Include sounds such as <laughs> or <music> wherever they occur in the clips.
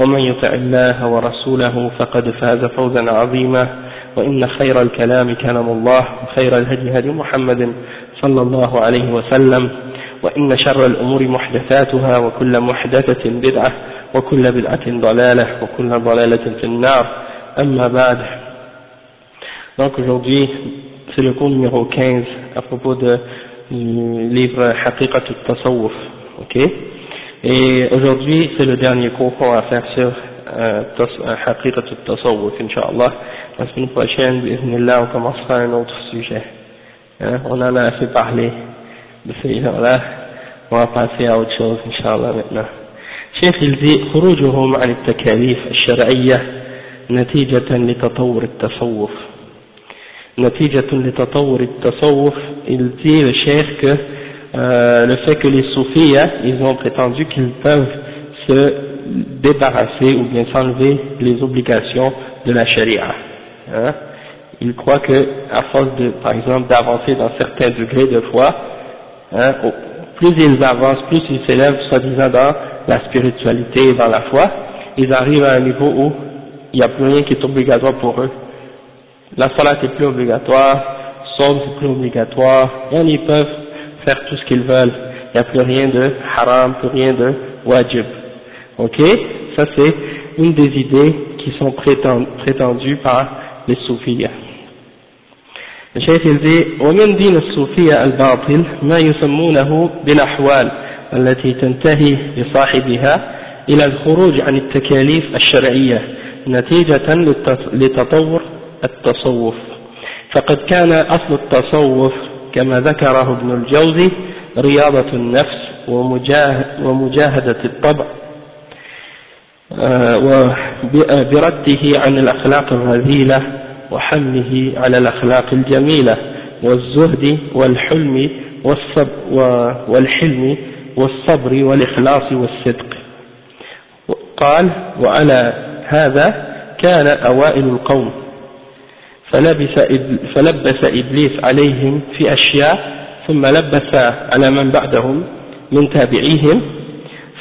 ومن يطع الله ورسوله فقد فاز فوزا عظيما وإن خير الكلام كلام الله وخير الهدي هدي محمد صلى الله عليه وسلم وإن شر الأمور محدثاتها وكل محدثة بدعة وكل بدعة ضلالة وكل ضلالة في النار أما بعد Donc aujourd'hui, c'est le cours numéro 15 à propos de, du livre Haqiqat al-Tasawwuf. ok Et aujourd'hui, c'est le dernier cours qu'on va faire sur euh, Haqiqat al-Tasawwuf, Inch'Allah. La semaine prochaine, bismillah, on commencera un autre sujet. Hein, on en a assez parlé de ces gens-là. On va passer à autre chose, Inch'Allah, maintenant. شيخ الزي خروجهم عن التكاليف الشرعية نتيجة لتطور التصوف نتيجة لتطور التصوف il dit le cheikh que euh, le fait que les soufis ils ont prétendu qu'ils peuvent se débarrasser ou bien s'enlever les obligations de la charia hein? ils croient que à force de par exemple d'avancer dans certains degrés de foi hein, plus ils avancent plus ils s'élèvent soi-disant dans la spiritualité et dans la foi ils arrivent à un niveau où il n'y a plus rien qui est obligatoire pour eux la salat est plus obligatoire, somme c'est plus obligatoire, et ils peuvent faire tout ce qu'ils veulent. Il n'y a plus rien de haram, plus rien de wajib. Ok Ça c'est une des idées qui sont prétendues par les soufis. الشيخ يقول ومن دين الصوفية الباطل ما يسمونه بالأحوال التي تنتهي لصاحبها إلى الخروج عن التكاليف الشرعية نتيجة لتطور التصوف فقد كان أصل التصوف كما ذكره ابن الجوزي رياضة النفس ومجاهدة الطبع. وبرده عن الأخلاق الرذيلة وحمله على الأخلاق الجميلة والزهد والحلم والحلم والصبر والإخلاص والصدق. قال وعلى هذا كان أوائل القوم فلبس, إبليس عليهم في أشياء ثم لبس على من بعدهم من تابعيهم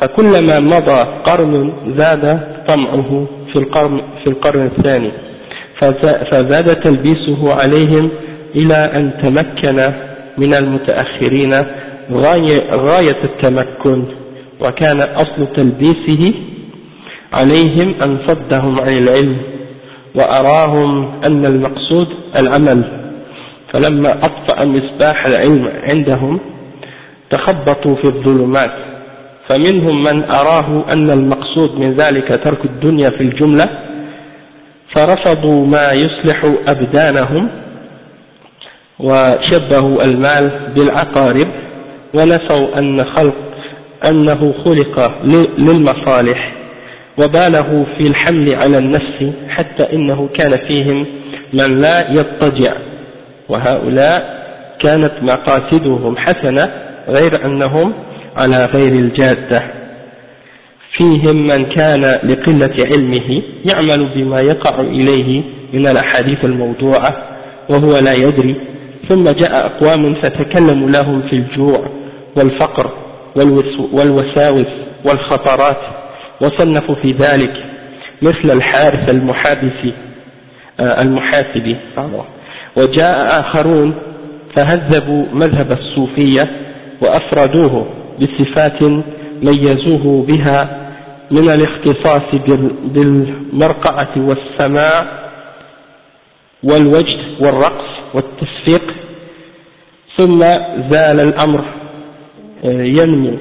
فكلما مضى قرن زاد طمعه في القرن, في القرن الثاني فزاد تلبيسه عليهم إلى أن تمكن من المتأخرين غاية, غاية التمكن وكان أصل تلبيسه عليهم أن صدهم عن العلم. وأراهم أن المقصود العمل. فلما أطفأ مصباح العلم عندهم تخبطوا في الظلمات. فمنهم من أراه أن المقصود من ذلك ترك الدنيا في الجملة فرفضوا ما يصلح أبدانهم وشبهوا المال بالعقارب ونسوا أن خلق أنه خلق للمصالح. وبالغوا في الحمل على النفس حتى إنه كان فيهم من لا يضطجع. وهؤلاء كانت مقاصدهم حسنة غير أنهم على غير الجادة. فيهم من كان لقلة علمه يعمل بما يقع إليه من الأحاديث الموضوعة وهو لا يدري. ثم جاء أقوام فتكلموا لهم في الجوع والفقر والوساوس والخطرات. وصنفوا في ذلك مثل الحارث المحابس المحاسبي وجاء آخرون فهذبوا مذهب الصوفية وأفردوه بصفات ميزوه بها من الاختصاص بالمرقعة والسماع والوجد والرقص والتصفيق ثم زال الأمر ينمو.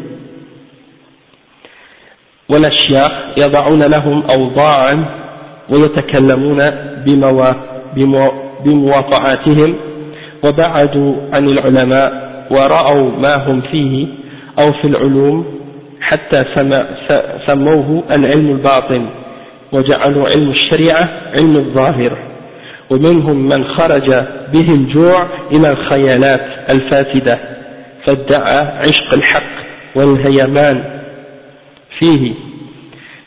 والأشياخ يضعون لهم أوضاعا ويتكلمون بمواقعاتهم. وبعدوا عن العلماء ورأوا ما هم فيه أو في العلوم حتى سموه العلم الباطن وجعلوا علم الشريعة علم الظاهر. ومنهم من خرج به الجوع إلى الخيالات الفاسدة فادعى عشق الحق والهيمان فيه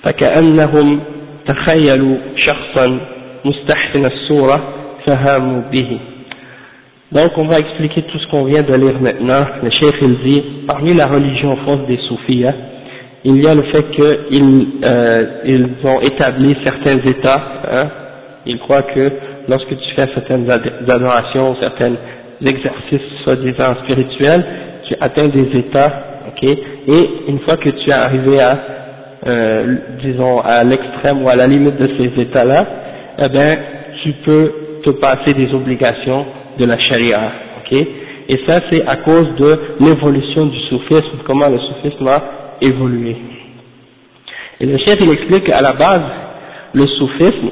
فكأنهم تخيلوا شخصا مستحسن الصورة فهاموا به Donc on va expliquer tout ce qu'on vient de lire maintenant. Le chef il dit, parmi la religion fausse des soufis, hein, il y a le fait qu'ils euh, ils ont établi certains états. Hein, ils croient que lorsque tu fais certaines adorations, certains exercices soi-disant spirituels, tu atteins des états, et une fois que tu es arrivé à, euh, disons, à l'extrême ou à la limite de ces états-là, eh bien, tu peux te passer des obligations de la charia, ok, et ça c'est à cause de l'évolution du soufisme, comment le soufisme a évolué. Et le chef il explique qu'à la base, le soufisme,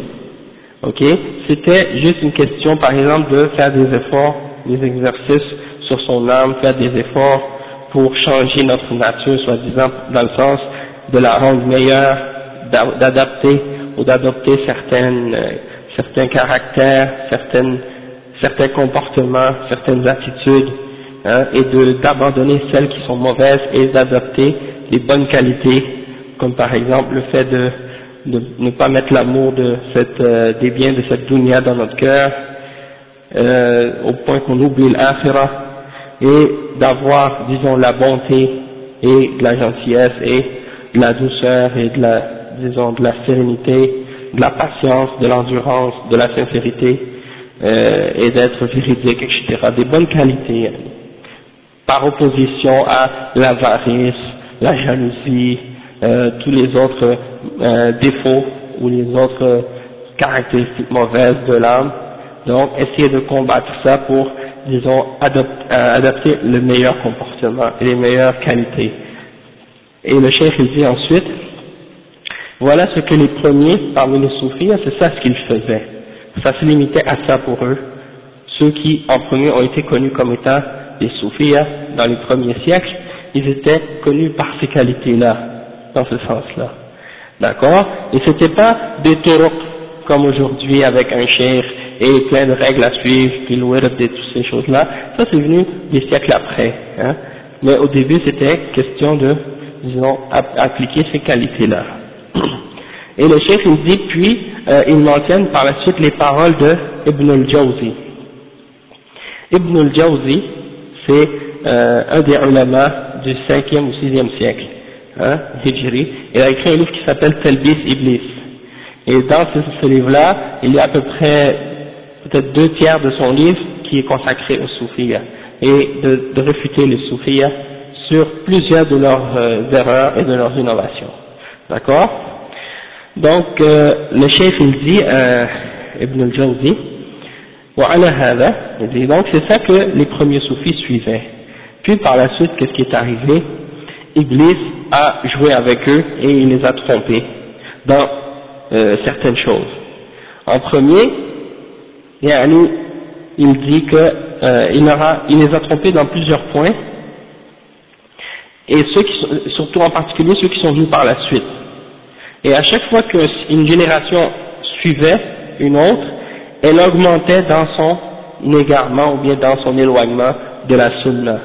ok, c'était juste une question par exemple de faire des efforts, des exercices sur son âme, faire des efforts pour changer notre nature, soi-disant dans le sens de la rendre meilleure, d'adapter ou d'adopter certaines, euh, certains caractères, certaines, certains comportements, certaines attitudes, hein, et d'abandonner celles qui sont mauvaises et d'adopter les bonnes qualités, comme par exemple le fait de de ne pas mettre l'amour de cette, euh, des biens de cette dunya dans notre cœur, euh, au point qu'on oublie l'akhira, et d'avoir, disons, la bonté et de la gentillesse et de la douceur et de la, disons, de la sérénité, de la patience, de l'endurance, de la sincérité, euh, et d'être véridique, etc. Des bonnes qualités, par opposition à l'avarice, la jalousie, euh, tous les autres euh, défauts ou les autres caractéristiques mauvaises de l'âme. Donc, essayer de combattre ça pour, disons, euh, adapter le meilleur comportement et les meilleures qualités. Et le chef il dit ensuite, voilà ce que les premiers parmi les soufis, c'est ça ce qu'ils faisaient. Ça se limitait à ça pour eux. Ceux qui en premier ont été connus comme étant des soufis dans les premiers siècles, ils étaient connus par ces qualités-là dans ce sens-là. D'accord? Et c'était pas des turuq comme aujourd'hui avec un cher et plein de règles à suivre, puis le et toutes ces choses-là. Ça c'est venu des siècles après. Hein Mais au début c'était question de, disons, appliquer ces qualités-là. Et le chef il dit, puis euh, il mentionne par la suite les paroles de Ibn al-Jawzi. Ibn al-Jawzi, c'est euh, un des ulama du 5e ou 6e siècle hein, Hijri, il a écrit un livre qui s'appelle Telbis Iblis. Et dans ce, livre-là, il y a à peu près peut-être deux tiers de son livre qui est consacré aux soufis et de, de réfuter les soufis sur plusieurs de leurs euh, erreurs et de leurs innovations. D'accord? Donc, euh, le chef il dit, euh, Ibn al-Jawzi, il dit donc c'est ça que les premiers soufis suivaient. Puis par la suite, qu'est-ce qui est arrivé? Iblis a joué avec eux et il les a trompés euh, certaines choses. En premier, il dit que euh, il, il les a trompés dans plusieurs points, et ceux qui surtout en particulier ceux qui sont venus par la suite. Et à chaque fois qu'une génération suivait une autre, elle augmentait dans son égarement ou bien dans son éloignement de la sunna.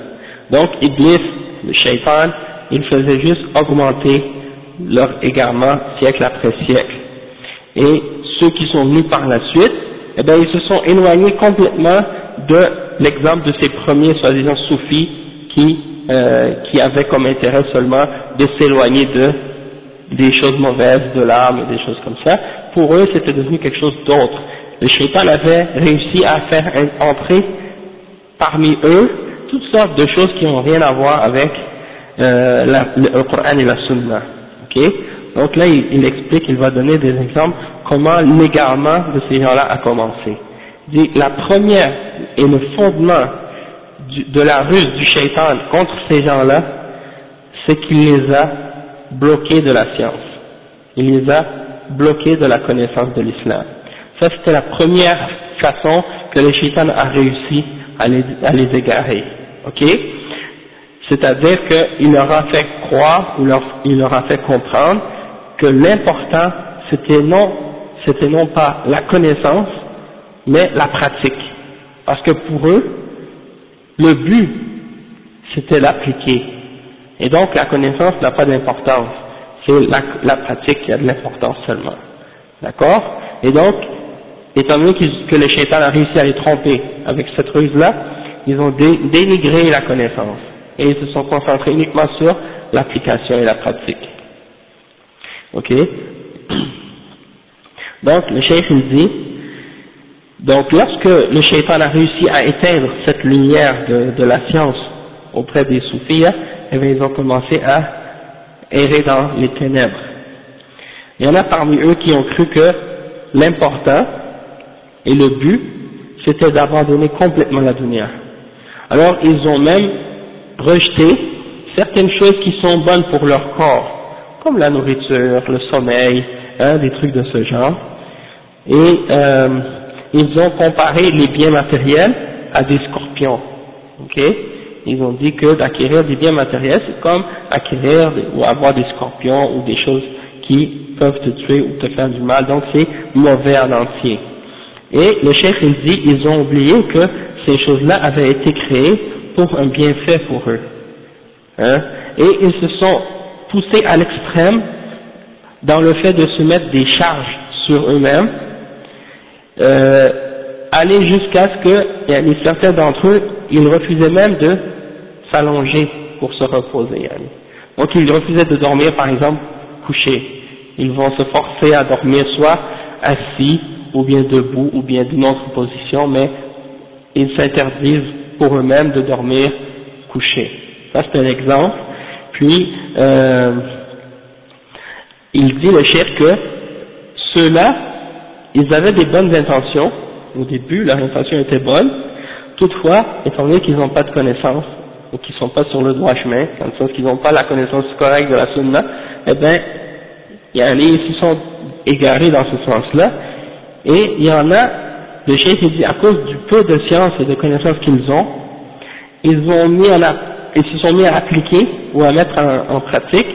Donc Iblis, le shaitan, ils faisaient juste augmenter leur égarement siècle après siècle. Et ceux qui sont venus par la suite, eh bien, ils se sont éloignés complètement de l'exemple de ces premiers soi-disant soufis qui, euh, qui avaient comme intérêt seulement de s'éloigner de des choses mauvaises, de l'âme et des choses comme ça. Pour eux, c'était devenu quelque chose d'autre. Le shaitan avait réussi à faire entrer parmi eux toutes sortes de choses qui n'ont rien à voir avec euh, le Coran et la Sunna. ok? Donc là, il, explique, il va donner des exemples comment l'égarement de ces gens-là a commencé. Il dit, la première et le fondement de la ruse du shaitan contre ces gens-là, c'est qu'il les a bloqués de la science. Il les a bloqués de la connaissance de l'islam. Ça, c'était la première façon que le shaitan a réussi à les, à les égarer. Ok? C'est-à-dire qu'il leur a fait croire, ou il leur a fait comprendre que l'important, c'était non, c'était non pas la connaissance, mais la pratique. Parce que pour eux, le but, c'était l'appliquer. Et donc la connaissance n'a pas d'importance. C'est la, pratique qui a de l'importance seulement. D'accord? Et donc, étant donné que les shaitan a réussi à les tromper avec cette ruse-là, ils ont dénigré la connaissance. Et ils se sont concentrés uniquement sur l'application et la pratique. Ok Donc le cheikh il dit, donc lorsque le shaitan a réussi à éteindre cette lumière de, la science auprès des soufis, eh bien, ils ont commencé à errer dans les ténèbres. Il y en a parmi eux qui ont cru que l'important et le but, c'était d'abandonner complètement la dunya. Alors ils ont même rejeté certaines choses qui sont bonnes pour leur corps, comme la nourriture, le sommeil, hein, des trucs de ce genre. Et euh, ils ont comparé les biens matériels à des scorpions. ok? Ils ont dit que d'acquérir des biens matériels, c'est comme acquérir ou avoir des scorpions ou des choses qui peuvent te tuer ou te faire du mal, donc c'est mauvais en entier. Et le chef il dit, ils ont oublié que ces choses-là avaient été créées pour un bienfait pour eux. Hein? Et ils se sont poussés à l'extrême dans le fait de se mettre des charges sur eux-mêmes, euh, aller jusqu'à ce que certains d'entre eux, ils refusaient même de s'allonger pour se reposer. Donc ils refusaient de dormir par exemple couché. Ils vont se forcer à dormir soit assis ou bien debout ou bien d'une autre position, mais ils s'interdisent pour eux-mêmes de dormir couché. Ça c'est un exemple. Puis euh, il dit le chef que ceux-là, ils avaient des bonnes intentions, au début leur intention était bonne, toutefois, étant donné qu'ils n'ont pas de connaissance, ou qu'ils ne sont pas sur le droit chemin, dans le sens qu'ils n'ont pas la connaissance correcte de la sunna, eh bien, ils se sont égarés dans ce sens-là, et il y en a, le chef dit, à cause du peu de science et de connaissances qu'ils ont, ils ont mis en ils se sont mis à appliquer ou à mettre en, pratique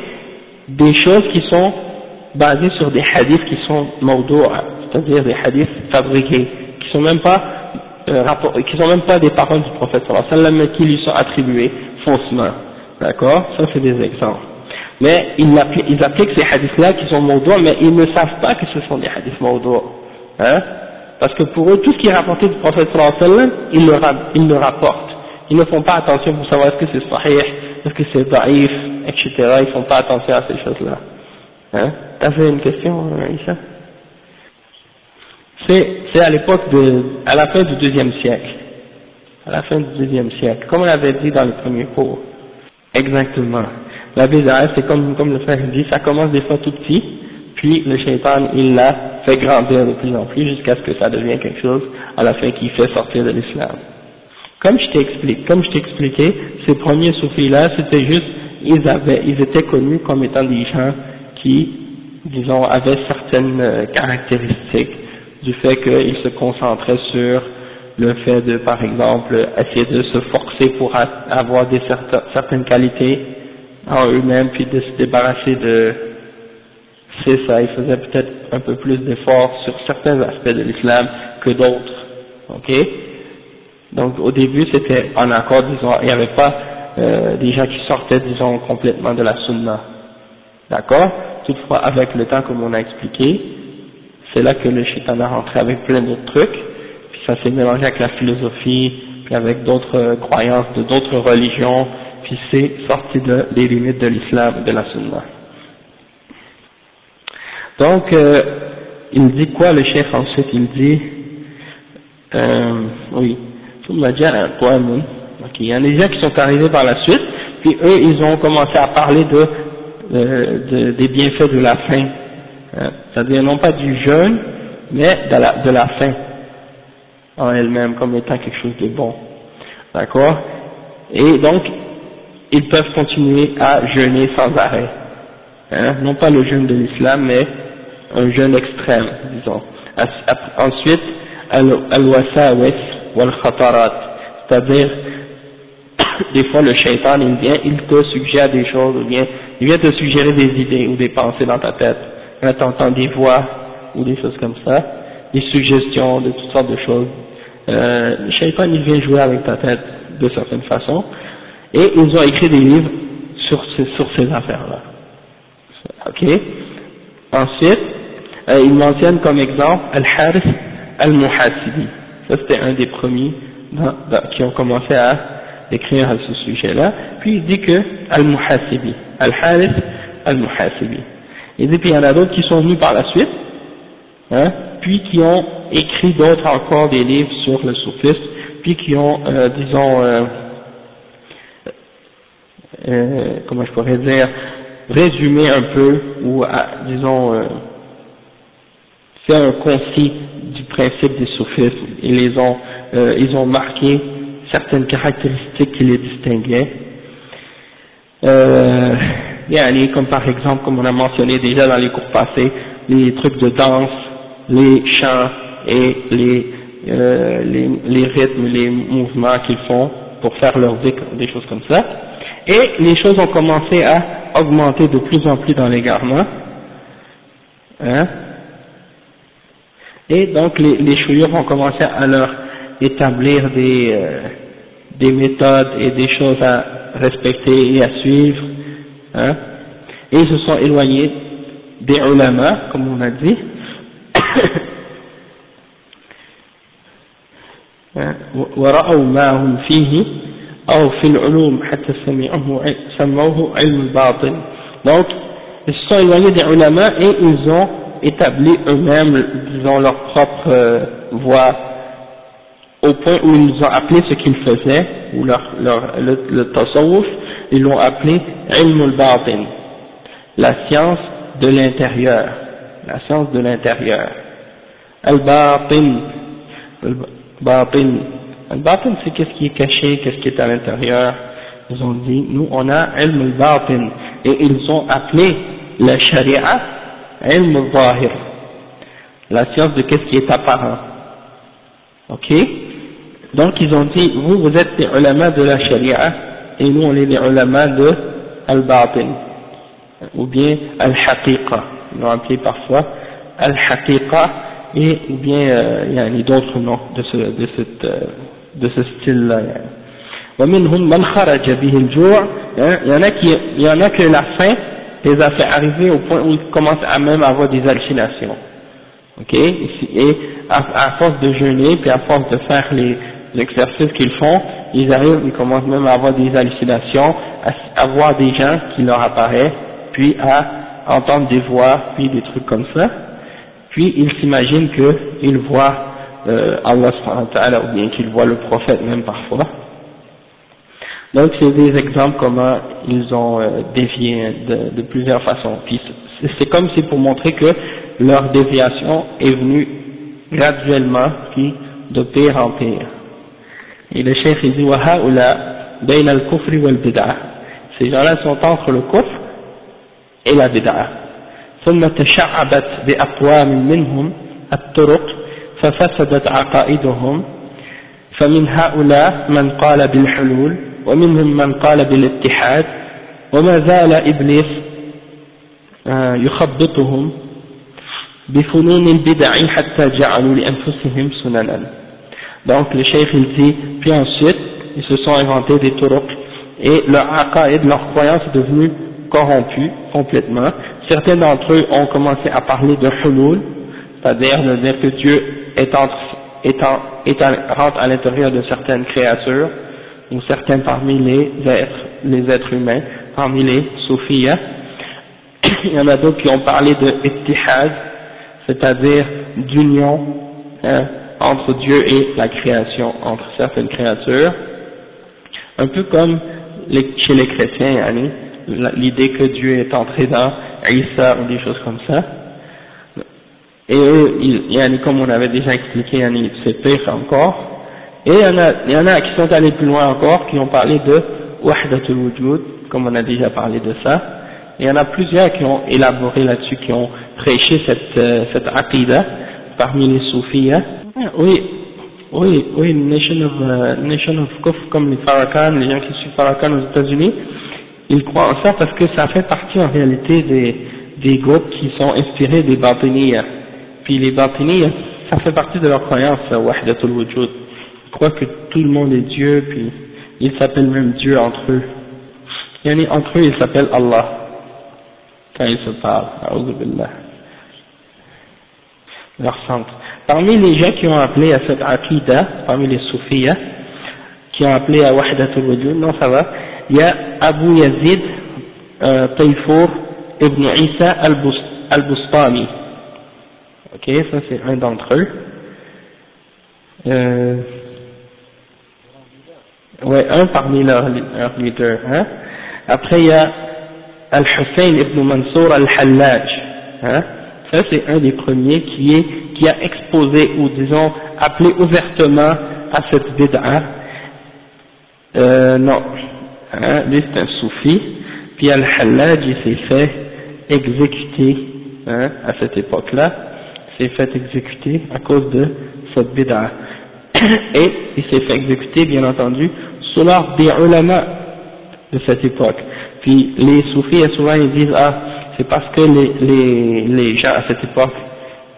des choses qui sont basées sur des hadiths qui sont mawdu'a, c'est-à-dire des hadiths fabriqués, qui sont même pas euh, qui sont même pas des paroles du prophète sallallahu mais qui lui sont attribuées faussement. D'accord? Ça c'est des exemples. Mais ils appliquent, ces hadiths-là qui sont mawdu'a, mais ils ne savent pas que ce sont des hadiths mawdu'a. Hein? Parce que pour eux, tout ce qui est rapporté du prophète sallallahu ils ils le rapportent. Ils ne font pas attention pour savoir est-ce que c'est sahih, est-ce que c'est daif, etc. Ils ne font pas attention à ces choses-là. Hein? T'avais une question, Aïcha? C'est à l'époque de, à la fin du deuxième siècle. À la fin du deuxième siècle. Comme on avait dit dans le premier cours. Exactement. La bizarre, c'est comme, comme le frère dit, ça commence des fois tout petit, puis le shaitan, il l'a fait grandir de plus en plus jusqu'à ce que ça devienne quelque chose à la fin qui fait sortir de l'islam. Comme je t'explique, comme je t'expliquais, ces premiers soufis-là, c'était juste, ils avaient, ils étaient connus comme étant des gens qui, disons, avaient certaines euh, caractéristiques du fait qu'ils se concentraient sur le fait de, par exemple, essayer de se forcer pour avoir des certaines qualités en eux-mêmes, puis de se débarrasser de, c'est ça, ils faisaient peut-être un peu plus d'efforts sur certains aspects de l'islam que d'autres, ok? Donc au début c'était en accord, disons, il n'y avait pas euh, des gens qui sortaient, disons, complètement de la sunna, d'accord? Toutefois, avec le temps, comme on a expliqué, c'est là que le shaitan a rentré avec plein d'autres trucs, puis ça s'est mélangé avec la philosophie, puis avec d'autres euh, croyances de d'autres religions, puis c'est sorti de, des limites de l'islam, de la sunna. Donc, euh, il dit quoi le chef ensuite? Il dit, euh, oui, il y a des gens qui sont arrivés par la suite, puis eux, ils ont commencé à parler de, euh, de des bienfaits de la faim Hein? c'est-à-dire non pas du jeûne, mais de la, de faim en elle-même comme étant quelque chose de bon. d'accord? Et donc, ils peuvent continuer à jeûner sans arrêt. Hein, non pas le jeûne de l'islam, mais un jeûne extrême, disons. Ensuite, wal-khatarat, c'est-à-dire, <coughs> des fois le shaitan, il vient, il te suggère des choses, ou bien, il vient te suggérer des idées ou des pensées dans ta tête. Quand tu des voix ou des choses comme ça, des suggestions de toutes sortes de choses, euh, le shaitan, il vient jouer avec ta tête de certaines façons, et ils ont écrit des livres sur ces, sur ces affaires-là. Ok? Ensuite, euh, ils mentionnent comme exemple Al-Harith Al-Muhasibi. C'était un des premiers qui ont commencé à écrire à ce sujet-là. Puis il dit que Al-Muhasibi, Al-Harith Al-Muhasibi. Il dit puis il y en a d'autres qui sont venus par la suite, hein, puis qui ont écrit d'autres encore des livres sur le soufisme, puis qui ont, euh, disons, euh, euh, comment je pourrais dire, résumé un peu, ou disons, fait un concis du principe des soufismes, et les ont, euh, ils ont marqué certaines caractéristiques qui les distinguaient. Euh, comme par exemple, comme on a mentionné déjà dans les cours passés, les trucs de danse, les chants et les, euh, les, les rythmes, les mouvements qu'ils font pour faire leur vie, des choses comme ça. Et les choses ont commencé à augmenter de plus en plus dans l'égarement. Hein? Et donc les, les ont commencé à leur établir des, euh, des méthodes et des choses à respecter et à suivre. Hein et ils se sont éloignés des ulama, comme on a dit. <coughs> hein donc ils se sont éloignés des ulama et ils ont établi eux-mêmes disons leur propre euh, voie au point où ils ont appelé ce qu'ils faisaient ou leur, leur le, le ils l'ont appelé ilm al-batin la science de l'intérieur la science de l'intérieur al-batin al-batin Al-Batin, c'est qu'est-ce qui est caché, qu'est-ce qui est à l'intérieur. Ils ont dit, nous, on a ilm al-Batin. Et ils ont appelé la sharia ilm al-Zahir. La science de qu'est-ce qui est apparent. Ok Donc, ils ont dit, vous, vous êtes les ulama de la sharia, et nous, on est les ulama de al-Batin. Ou bien al-Haqiqa. Ils l'ont appelé parfois al-Haqiqa, et ou bien euh, il y a d'autres noms de, ce, de cette euh, de ce style-là. ومنهم من خرج به الجوع il y en a qui il y en a que la faim les a fait arriver au point où ils commencent à même avoir des hallucinations. Ok? Et à, force de jeûner puis à force de faire les exercices qu'ils font ils arrivent ils commencent même à avoir des hallucinations à, à voir des gens qui leur apparaissent puis à entendre des voix puis des trucs comme ça. Puis ils s'imaginent qu'ils voient euh, Allah ou bien qu'il voit le prophète même parfois. Donc c'est des exemples comment ils ont euh, dévié de, de, plusieurs façons. Puis c'est comme si pour montrer que leur déviation est venue graduellement, puis de pire en pire. Et le chef dit al Ces gens-là sont entre le kufr et la bid'a. ثم تشعبت بأقوام منهم الطرق ففسدت عقائدهم فمن هؤلاء من قال بالحلول ومنهم من قال بالاتحاد وما زال إبليس آه، يخبطهم بفنون البدع حتى جعلوا لأنفسهم سننا donc le cheikh il dit puis ensuite ils se sont inventés des turuq et leur aqaïd, leur croyance est devenue corrompue complètement certains d'entre eux ont commencé à parler de hulul c'est-à-dire de dire que Dieu est entre, est rentre à l'intérieur de certaines créatures, ou certains parmi les êtres, les êtres humains, parmi les soufis. Il y en a d'autres qui ont parlé de ittihad, c'est-à-dire d'union hein, entre Dieu et la création, entre certaines créatures, un peu comme chez les chrétiens, l'idée que Dieu est entré dans Isa ou des choses comme ça. Et eux, comme on avait déjà expliqué, c'est pire encore, Et il y, en a, il y en a qui sont allés plus loin encore, qui ont parlé de Wahdatul Wujud, comme on a déjà parlé de ça. Et il y en a plusieurs qui ont élaboré là-dessus, qui ont prêché cette, euh, cette aqidah parmi les soufis. Hein. Oui, oui, oui, Nation of, uh, Nation of Kufr, comme les Farrakhan, les gens qui suivent Farrakhan aux États-Unis, ils croient en ça parce que ça fait partie en réalité des, des groupes qui sont inspirés des Batiniya. Puis les Batiniya, ça fait partie de leur croyance, Wahdatul Wujud. Croient que tout le monde est Dieu, puis ils s'appellent même Dieu entre eux. Et entre eux, ils s'appellent Allah. Quand ils se parlent. Leur centre. Parmi les gens qui ont appelé à cette aqidah, parmi les soufis, qui ont appelé à Wahdatul Wujud, non ça va, il y a Abu Yazid euh, Tayfour ibn Isa al-Bustami. Ok, ça c'est un d'entre eux. Euh, ouais, un parmi leurs leaders. Hein. Après il y a Al-Hussein ibn Mansour al-Hallaj. Hein. Ça c'est un des premiers qui, est, qui a exposé ou disons appelé ouvertement à cette bid'a. Euh, non, hein, lui c'est un soufi, puis Al-Hallaj il s'est fait exécuter hein, à cette époque-là, s'est fait exécuter à cause de cette bid'a. Et il s'est fait exécuter bien entendu sous l'ordre des ulama de cette époque. Puis les soufis souvent ils disent ah c'est parce que les, les, les gens à cette époque,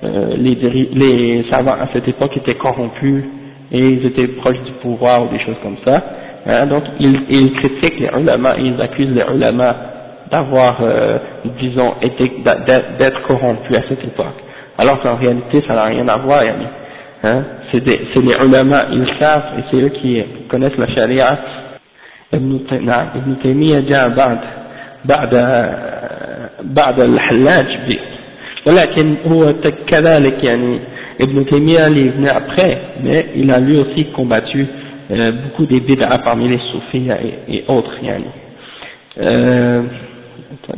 euh, les, les savants à cette époque étaient corrompus et ils étaient proches du pouvoir ou des choses comme ça. Hein, donc ils, ils, critiquent les ulama, ils accusent les ulama d'avoir, euh, disons, été, d'être corrompus à cette époque. Alors qu'en réalité, ça n'a rien à voir. Hein, c'est les ulama, ils savent, et c'est eux qui connaissent la charia. ابن تيمية جاء بعد بعد بعد الحلاج ولكن هو كذلك يعني ابن تيمية اللي venu après mais il a lui aussi combattu euh, beaucoup des bid'a parmi les soufis et, et autres yani. euh,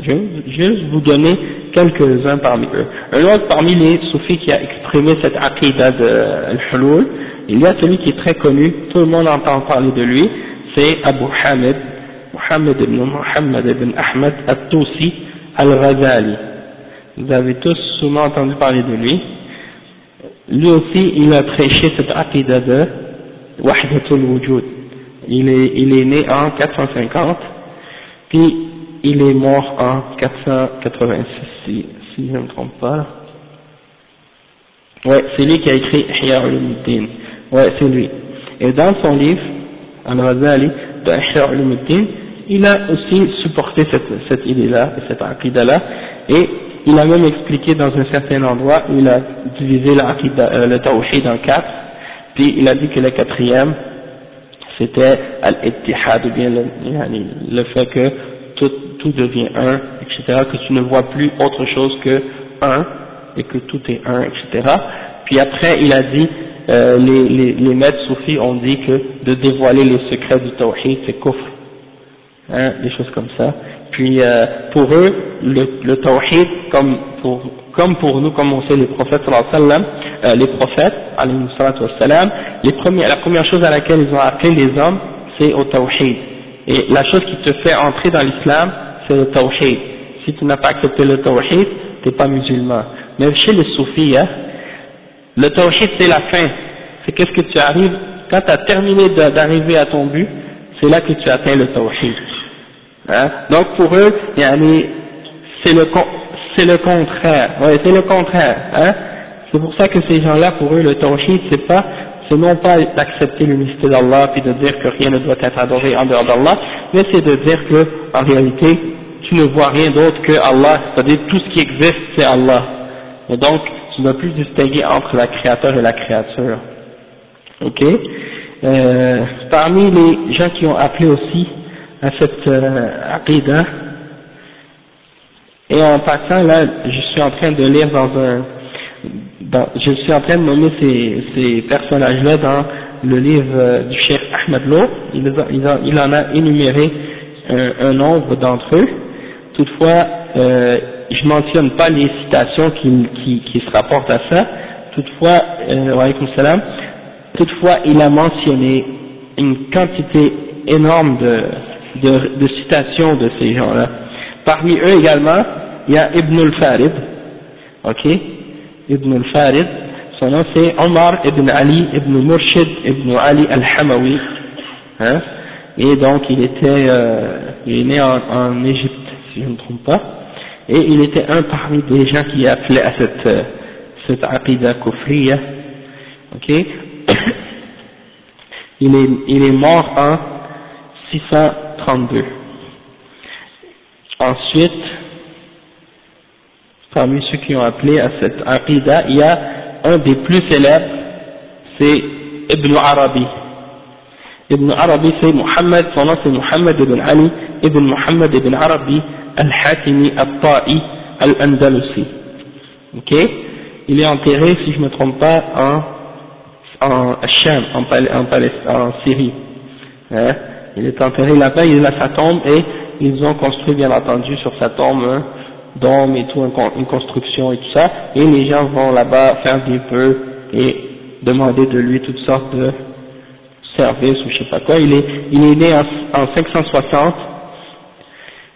je vais juste vous donner quelques-uns parmi eux. Un autre parmi les soufis qui a exprimé cette aqidah de al-hulul, il y a celui qui est très connu, tout le monde entend parler de lui, c'est Abu Hamid, Muhammad ibn Muhammad ibn Ahmad al-Tusi al-Ghazali. Vous avez tous souvent entendu parler de lui. Lui aussi, il a prêché cette aqidah de Wahdatul Wujud. Il est, il est né en 450, puis il est mort en 486, si, je ne me trompe pas. Ouais, c'est lui qui a écrit Ihya ulumuddin. Ouais, c'est lui. Et dans son livre, Al-Ghazali, de Ihya ulumuddin, il a aussi supporté cette, idée-là, cette aqidah-là, et il a même expliqué dans un certain endroit où il a divisé la euh, le tawhid en quatre, puis il a dit que le quatrième, c'était al-ittihad, ou bien le, le fait que tout, tout devient un, etc., que tu ne vois plus autre chose que un, et que tout est un, etc. Puis après, il a dit, euh, les, les, maîtres soufis ont dit que de dévoiler les secrets du tawhid, c'est kufr, hein, des choses comme ça. Puis euh, pour eux, le, le tawhid, comme pour, comme pour nous, comme on sait les prophètes, euh, les prophètes, les premiers, la première chose à laquelle ils ont appelé les hommes, c'est au tawhid. Et la chose qui te fait entrer dans l'islam, c'est le tawhid. Si tu n'as pas accepté le tawhid, tu n'es pas musulman. Mais chez les soufis, hein, le tawhid c'est la fin. C'est qu'est-ce que tu arrives, quand tu as terminé d'arriver à ton but, c'est là que tu atteins le tawhid. Hein? Donc pour eux, c'est le, le contraire. C'est le contraire. Hein? C'est pour ça que ces gens-là, pour eux, le tawhid, c'est pas c'est non pas d'accepter l'unicité d'Allah puis de dire que rien ne doit être adoré en dehors d'Allah, mais c'est de dire que en réalité tu ne vois rien d'autre que Allah, c'est-à-dire tout ce qui existe c'est Allah. Et donc tu ne dois plus distinguer entre la créateur et la créature. Ok? Euh, Parmi les gens qui ont appelé aussi à cette euh, aqidah, et en passant là, je suis en train de lire dans un je suis en train de nommer ces, personnages-là dans le livre euh, du Cheikh Ahmed Lo, il, en a énuméré un, nombre d'entre eux, toutefois euh, je mentionne pas les citations qui, se rapportent à ça, toutefois, euh, toutefois il a mentionné une quantité énorme de citations de ces gens-là. Parmi eux également, il y a Ibn al-Farid, ok? Ibn al-Farid, son nom c'est Omar ibn Ali ibn Murshid ibn Ali al-Hamawi, hein? Et donc il était, euh, il est né en, en Égypte, si je ne me trompe pas, et il était un parmi des gens qui appelaient à cette, euh, cette aqidah kufriya, ok? <coughs> Il est, il est mort en 632. Ensuite, parmi ceux qui ont appelé à cette aqidah, il y a un des plus célèbres, c'est Ibn Arabi. Ibn Arabi, c'est Muhammad, son nom c'est Muhammad ibn Ali ibn Muhammad ibn Arabi al-Hatimi al-Ta'i al-Andalusi. Ok? Il est enterré, si je ne me trompe pas, en, en en, Syrie. Hein? Il est enterré là-bas, il a sa tombe et ils ont construit bien entendu sur sa tombe un dôme et tout, une construction et tout ça, et les gens vont là-bas faire des vœux et demander de lui toutes sortes de services ou je sais pas quoi. Il est, il est né en, en 560,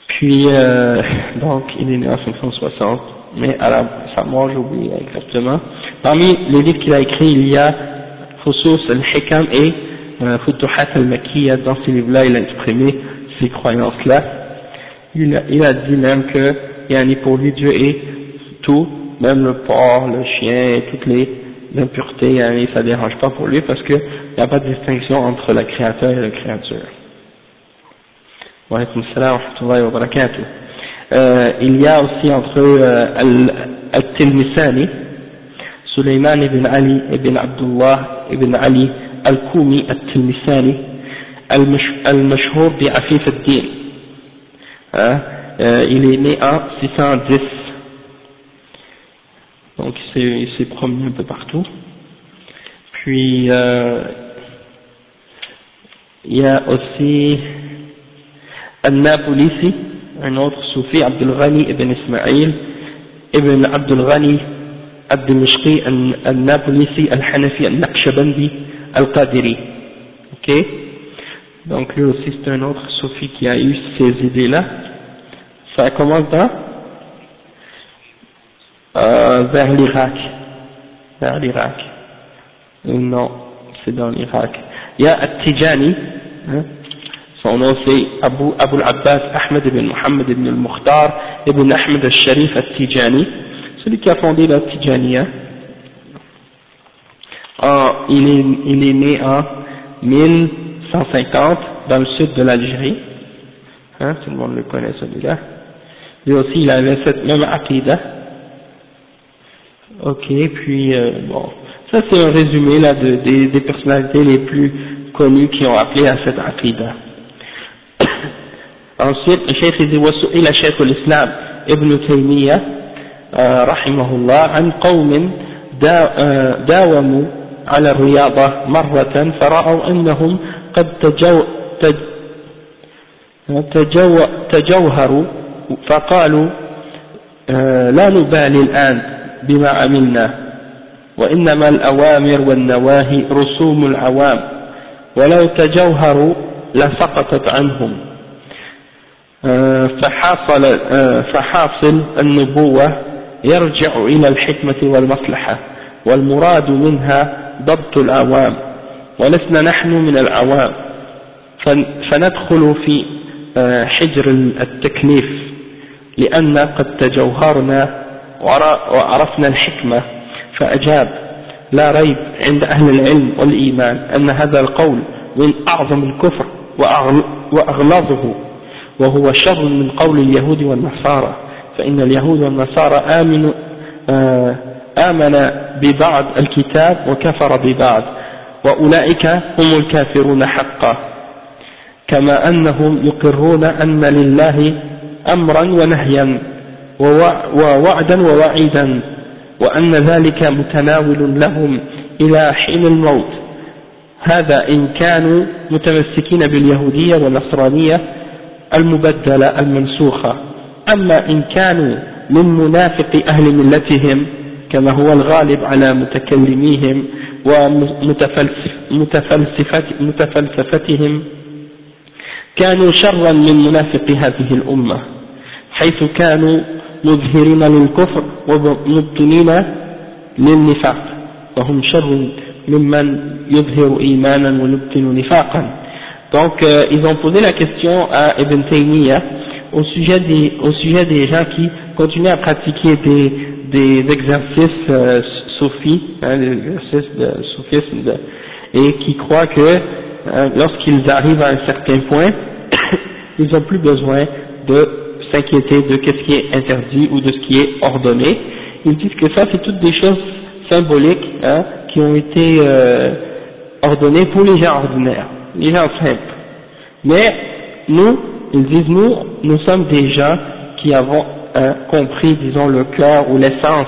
puis euh, <laughs> donc il est né en 560, mais à la, sa mort j'oublie exactement. Parmi les livres qu'il a écrits, il y a Fusus al-Hikam et euh, Futuhat al-Makiyya, dans ces livres-là il a exprimé ces croyances-là. Il a dit même que yani pour lui Dieu est tout, même le porc, le chien toutes les impuretés, yani ça dérange pas pour lui parce qu'il n'y a pas de distinction entre le créateur et la créature. Euh, il y a aussi entre euh, Al-Tilmisani, Sulaiman ibn Ali ibn Abdullah ibn Ali Al-Kumi Al-Tilmisani, Al-Mashhur bi Afif al-Din. Hein, euh, il est né en 610. Donc il s'est promené un peu partout. Puis euh, il y a aussi Al-Napolisi, un autre soufi, Abdul Ghani ibn Ismail, ibn Abdul Ghani Al-Dimishqi, Al-Napolisi, Al-Hanafi, Al-Naqshbandi, Al-Qadiri. Ok? Donc lui aussi c'est un autre soufi qui a eu ces idées-là. Ça commence dans euh, vers l'Irak. Vers l'Irak. Non, c'est dans l'Irak. Il y a At-Tijani, hein, son nom c'est Abu, Abu al-Abbas Ahmed ibn Muhammad ibn al-Mukhtar ibn Ahmed al-Sharif At-Tijani, celui qui a fondé la Tijaniya. Est, il est né en 1150 dans le sud de l'Algérie. Hein, tout le monde le connaît celui-là Lui aussi, il avait cette même aqidah. Ok, puis euh, bon, ça c'est un résumé là de, des, des personnalités les plus connues qui ont appelé à cette aqidah. <coughs> Ensuite, le cheikh dit وسئل شيخ الإسلام ابن تيمية رحمه الله عن قوم داوموا على الرياضة مرة فرأوا أنهم قد تجو تجو تجوهروا فقالوا لا نبالي الآن بما عملنا وإنما الأوامر والنواهي رسوم العوام ولو تجوهروا لسقطت عنهم. فحاصل, فحاصل النبوة يرجع إلى الحكمة والمصلحة والمراد منها ضبط العوام ولسنا نحن من العوام. فندخل في حجر التكليف. لأن قد تجوهرنا وعرفنا الحكمة. فأجاب لا ريب عند أهل العلم والإيمان أن هذا القول من أعظم الكفر وأغلظه وهو شر من قول اليهود والنصارى. فإن اليهود والنصارى آمنوا آمن ببعض الكتاب وكفر ببعض وأولئك هم الكافرون حقا. كما أنهم يقرون أن لله أمرا ونهيا ووعدا ووعيدا وأن ذلك متناول لهم إلى حين الموت. هذا إن كانوا متمسكين باليهودية والنصرانية المبدلة المنسوخة. أما إن كانوا من منافق أهل ملتهم كما هو الغالب على متكلميهم ومتفلسفتهم كانوا شرا من منافق هذه الأمة. حيث كانوا مظهرين للكفر ومبطنين للنفاق وهم شر ممن يظهر إيمانا ويبطن نفاقا Donc, euh, ils ont posé la question à Ibn Taymiyyah au sujet des, au sujet des gens qui continuent à pratiquer des, des exercices euh, soufis, hein, des exercices de soufisme, de, et qui croient que euh, lorsqu'ils arrivent à un certain point, <coughs> ils n'ont plus besoin de s'inquiéter de ce qui est interdit ou de ce qui est ordonné. Ils disent que ça, c'est toutes des choses symboliques hein, qui ont été euh, ordonnées pour les gens ordinaires, les gens simples. Mais nous, ils disent, nous, nous sommes des gens qui avons hein, compris, disons, le cœur ou l'essence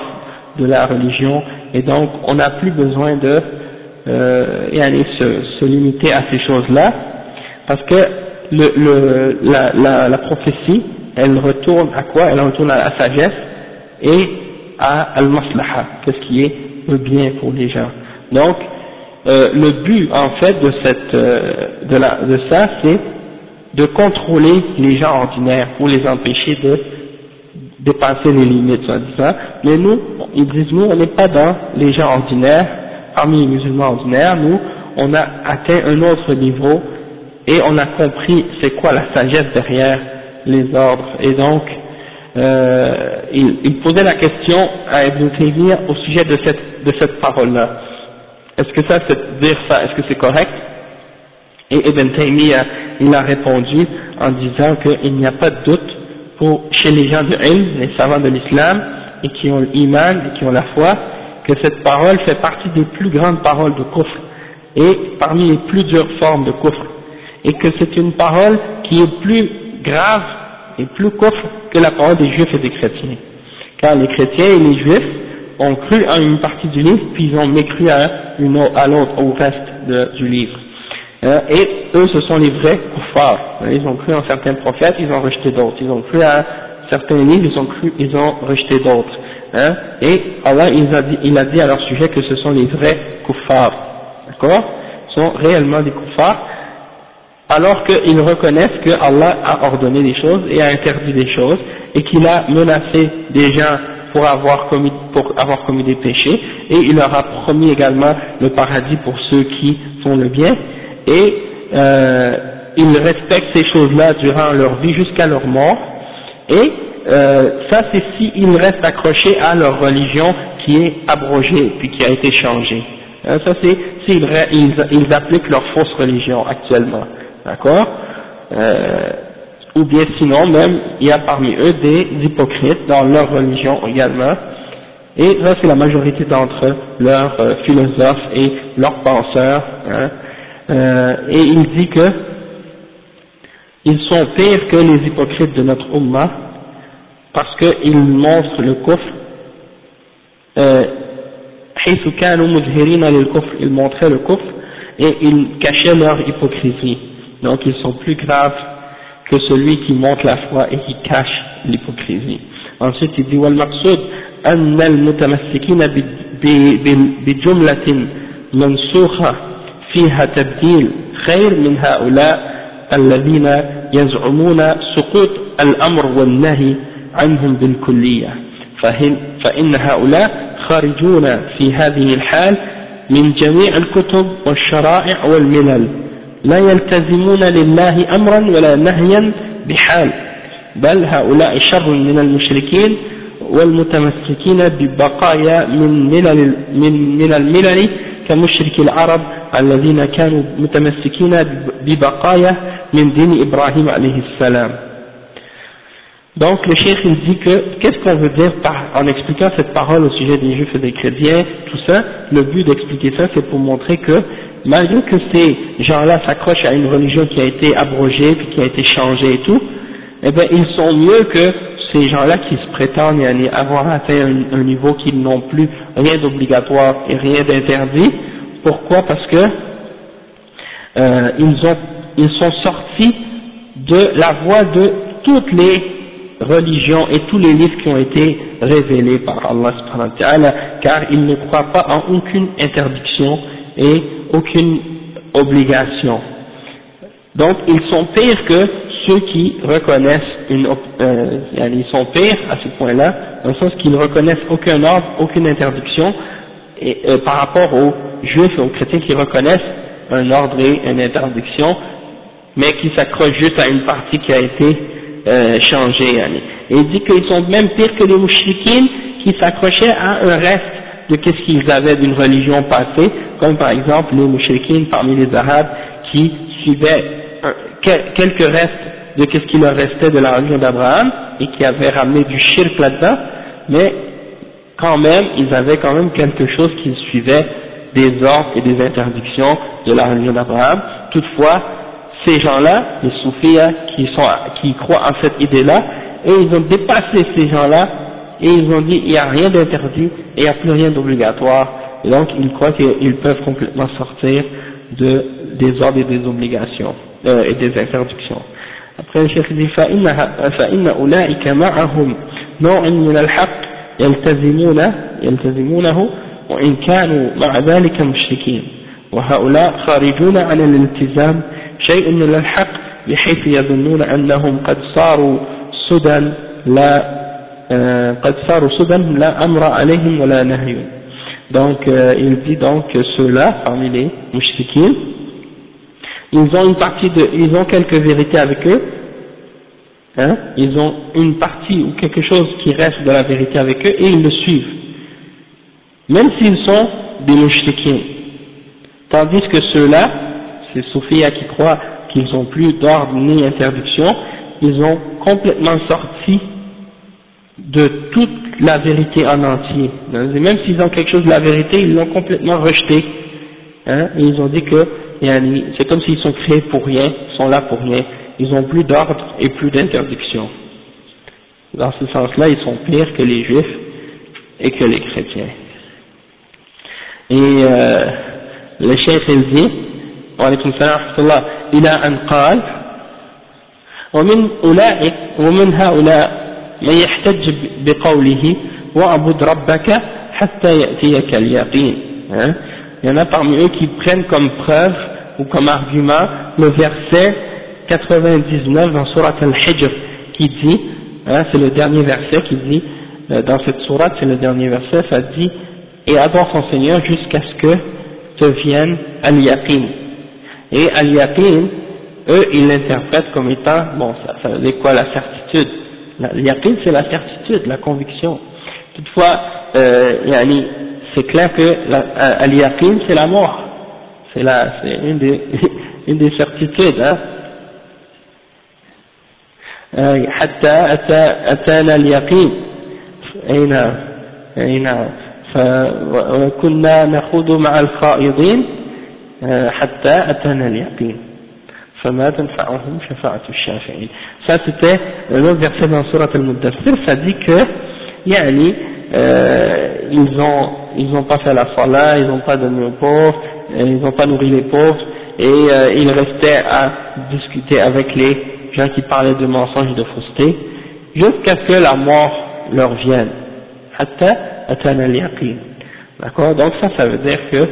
de la religion, et donc on n'a plus besoin de euh, aller se, limiter à ces choses-là, parce que la, prophétie, elle retourne à quoi? Elle retourne à la sagesse et à al-maslaha, qu'est-ce qui est le bien pour les gens. Donc, euh, le but en fait euh, de, ça, c'est de contrôler les gens ordinaires pour les empêcher de dépasser les limites, soi-disant. Mais nous, ils disent, nous, on n'est pas dans les gens ordinaires, parmi les musulmans ordinaires, nous, on a atteint un autre niveau et on a compris c'est quoi la sagesse derrière les ordres. Et donc, euh, il, posait la question à Ibn Taymiyyah au sujet de cette, de cette parole-là. Est-ce que ça, c'est dire ça, est-ce que c'est correct? Et Ibn Taymiyyah, il a répondu en disant qu'il n'y a pas de doute pour, chez les gens de ilm, les savants de l'islam, et qui ont l'iman, et qui ont la foi, que cette parole fait partie des plus grandes paroles de kufr, et parmi les plus dures formes de kufr et que c'est une parole qui est plus grave et plus coffre que la parole des juifs et des chrétiens. Car les chrétiens et les juifs ont cru à une partie du livre, puis ils ont mécru à, à l'autre, au reste du livre. Euh, et eux, ce sont les vrais kuffars. Ils ont cru en certains prophètes, ils ont rejeté d'autres. Ils ont cru à certains livres, ils ont cru, ils ont rejeté d'autres. Hein? Et Allah, il a, dit, il a dit à leur sujet que ce sont les vrais kuffars. D'accord? Ce sont réellement des kuffars alors qu'ils reconnaissent que Allah a ordonné des choses et a interdit des choses et qu'il a menacé des gens pour avoir commis, des péchés et il leur a promis également le paradis pour ceux qui font le bien et euh, ils respectent ces choses-là durant leur vie jusqu'à leur mort et euh, ça c'est s'ils restent accrochés à leur religion qui est abrogée puis qui a été changée. Hein, ça c'est s'ils ils, ils appliquent leur fausse religion actuellement. D'accord euh, Ou bien sinon, même, il y a parmi eux des hypocrites dans leur religion également. Et ça, c'est la majorité d'entre leurs euh, philosophes et leurs penseurs. Hein. Euh, et il dit que ils sont pires que les hypocrites de notre Ummah parce qu'ils montrent le kufr euh, ils montraient le kufr et ils cachaient leur hypocrisie donc ils sont plus graves que celui qui montre la foi et qui cache l'hypocrisie. Ensuite il dit والمقصود أن المتمسكين بجملة منسوخة فيها تبديل خير من هؤلاء الذين يزعمون سقوط الأمر والنهي عنهم بالكلية فإن هؤلاء خارجون في هذه الحال من جميع الكتب والشرائع والملل لا يلتزمون لله أمرا ولا نهيا بحال بل هؤلاء شر من المشركين والمتمسكين ببقايا من ملل من من الملل كمشرك العرب الذين كانوا متمسكين ببقايا من دين إبراهيم عليه السلام Donc le cheikh il dit que, qu'est-ce qu'on veut dire par, en expliquant cette parole au sujet des juifs et des chrétiens, tout ça, le but d'expliquer ça c'est pour montrer que malgré que ces gens-là s'accrochent à une religion qui a été abrogée, puis qui a été changée et tout, eh bien ils sont mieux que ces gens-là qui se prétendent avoir atteint un, niveau qui n'ont plus rien d'obligatoire et rien d'interdit. Pourquoi? Parce que euh, ils, ont, ils sont sortis de la voie de toutes les religions et tous les livres qui ont été révélés par Allah subhanahu wa ta'ala, car ils ne croient pas en aucune interdiction et aucune obligation. Donc ils sont pires que ceux qui reconnaissent une, euh, ils sont pires à ce point-là, dans le sens qu'ils ne reconnaissent aucun ordre, aucune interdiction, euh, par rapport aux juifs et aux chrétiens qui reconnaissent un ordre et une interdiction, mais qui s'accrochent juste à une partie qui a été euh, changée. Et il dit qu'ils sont même pires que les mouchriquines qui s'accrochaient à un reste de ce qu'ils avaient d'une religion passée, comme par exemple les mouchriquines parmi les arabes qui suivaient quelques restes de ce qui leur restait de la religion d'Abraham et qui avaient ramené du shirk là-dedans, mais quand même, ils avaient quand même quelque chose qu'ils suivaient des ordres et des interdictions de la religion d'Abraham. Toutefois, ces gens-là, les soufis qui, sont, qui croient en cette idée-là, et ils ont dépassé ces gens-là et ils ont dit il n'y a rien d'interdit et il n'y a plus rien d'obligatoire. Et donc ils croient qu'ils peuvent complètement sortir de, des ordres et des obligations euh, et des interdictions. Après le chef dit فإن أولئك معهم نوع من الحق يلتزمون يلتزمونه وإن كانوا مع ذلك مشركين وهؤلاء خارجون عن الالتزام شيء من الحق بحيث يظنون أنهم قد صاروا سدى لا قد صاروا سدى لا أمر عليهم ولا نهي donc euh, il dit donc que ceux-là parmi les mouchriquins ils ont une partie de ils ont quelques vérités avec eux hein, ils ont une partie ou quelque chose qui reste de la vérité avec eux et ils le suivent même s'ils sont des mouchriquins tandis que ceux-là ces soufis qui croient qu'ils n'ont plus d'ordre ni interdiction, ils ont complètement sorti de toute la vérité en entier. même s'ils ont quelque chose de la vérité, ils l'ont complètement rejeté. Hein, et ils ont dit que c'est comme s'ils sont créés pour rien, sont là pour rien. Ils n'ont plus d'ordre et plus d'interdiction. Dans ce sens-là, ils sont pires que les juifs et que les chrétiens. Et euh, le chef il dit, وعليكم السلام ورحمة الله إلى أن قال ومن أولئك ومن هؤلاء من يحتج بقوله وأعبد ربك حتى يأتيك اليقين il y en a parmi eux qui prennent comme preuve ou comme argument le verset 99 dans Surat al-Hijr qui dit, hein, c'est le dernier verset qui dit, euh, dans cette sourate, c'est le dernier verset, ça dit, et adore son Seigneur jusqu'à ce que te vienne al-yaqin. Et al-yaqin, eux, ils l'interprètent comme étant, bon, ça, ça veut dire quoi la certitude Al-yaqin, c'est la certitude, la conviction. Toutefois, euh, c'est clair que al-yaqin, c'est la mort. C'est la, c'est une des, <laughs> une des certitudes, hein. حتى أتى أتانا اليقين أي نعم أي نعم فكنا نخوض مع الخائضين حتى أتانا اليقين فما تنفعهم شفاعة الشافعين ça c'était l'autre verset dans Surat al-Muddassir ça dit que يعني euh, ils ont ils n'ont pas fait la salat ils n'ont pas donné aux pauvres ils n'ont pas nourri les pauvres et euh, ils restaient à discuter avec les gens qui parlaient de mensonges et de fausseté jusqu'à ce que la mort leur vienne حتى أتانا اليقين d'accord donc ça ça veut dire que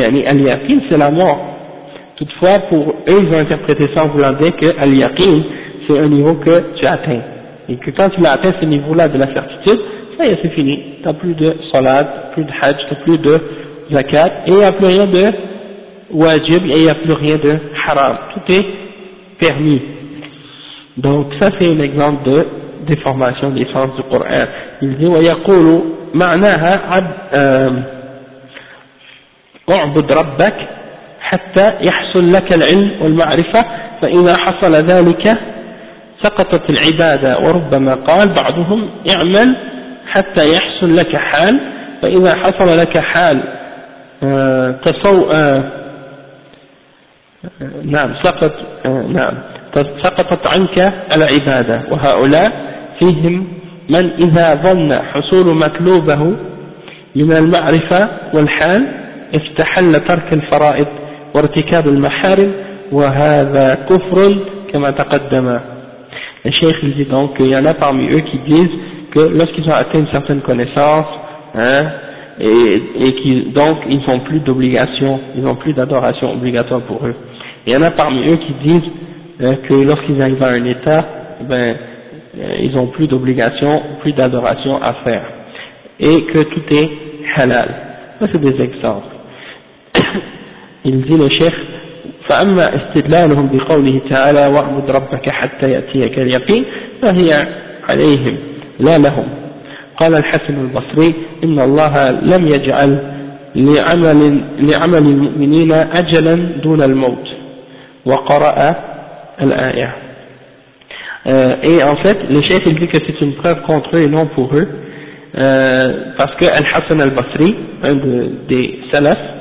al-yaqin c'est la mort. Toutefois, pour eux, ils ont interprété ça en voulant dire que al-yaqin, c'est un niveau que tu atteins. Et que quand tu l'as atteint ce niveau-là de la certitude, ça y est, c'est fini. Tu n'as plus de salat, plus de hajj, tu n'as plus de zakat, et il n'y a plus rien de wajib, et il n'y a plus rien de haram. Tout est permis. Donc ça c'est un exemple de déformation des sens du Coran. Il dit, ويقول معناها اعبد ربك حتى يحصل لك العلم والمعرفة فإذا حصل ذلك سقطت العبادة. وربما قال بعضهم اعمل حتى يحصل لك حال فإذا حصل لك حال آه، تصو آه، نعم سقط آه، نعم سقطت عنك العبادة. وهؤلاء فيهم من إذا ظن حصول مطلوبه من المعرفة والحال استحل ترك الفرائض. وارتكاب المحارم وهذا كفر كما تقدم le cheikh il dit donc qu'il y en a parmi eux qui disent que lorsqu'ils ont atteint une certaine connaissance, hein, et, et qui donc ils n'ont plus d'obligation, ils n'ont plus d'adoration obligatoire pour eux. Il y en a parmi eux qui disent euh, que lorsqu'ils arrivent à un état, ben, euh, ils n'ont plus d'obligation, plus d'adoration à faire, et que tout est halal. Ça c'est des exemples. Il dit le chef فأما استدلالهم بقوله تعالى واعبد ربك حتى يأتيك اليقين فهي عليهم لا لهم. قال الحسن البصري إن الله لم يجعل لعمل, لعمل المؤمنين أجلا دون الموت وقرأ الآية. Euh, et en fait, le chef il dit que c'est une preuve contre eux et non pour eux, euh, parce que Al-Hassan al-Basri, un de, des salafs,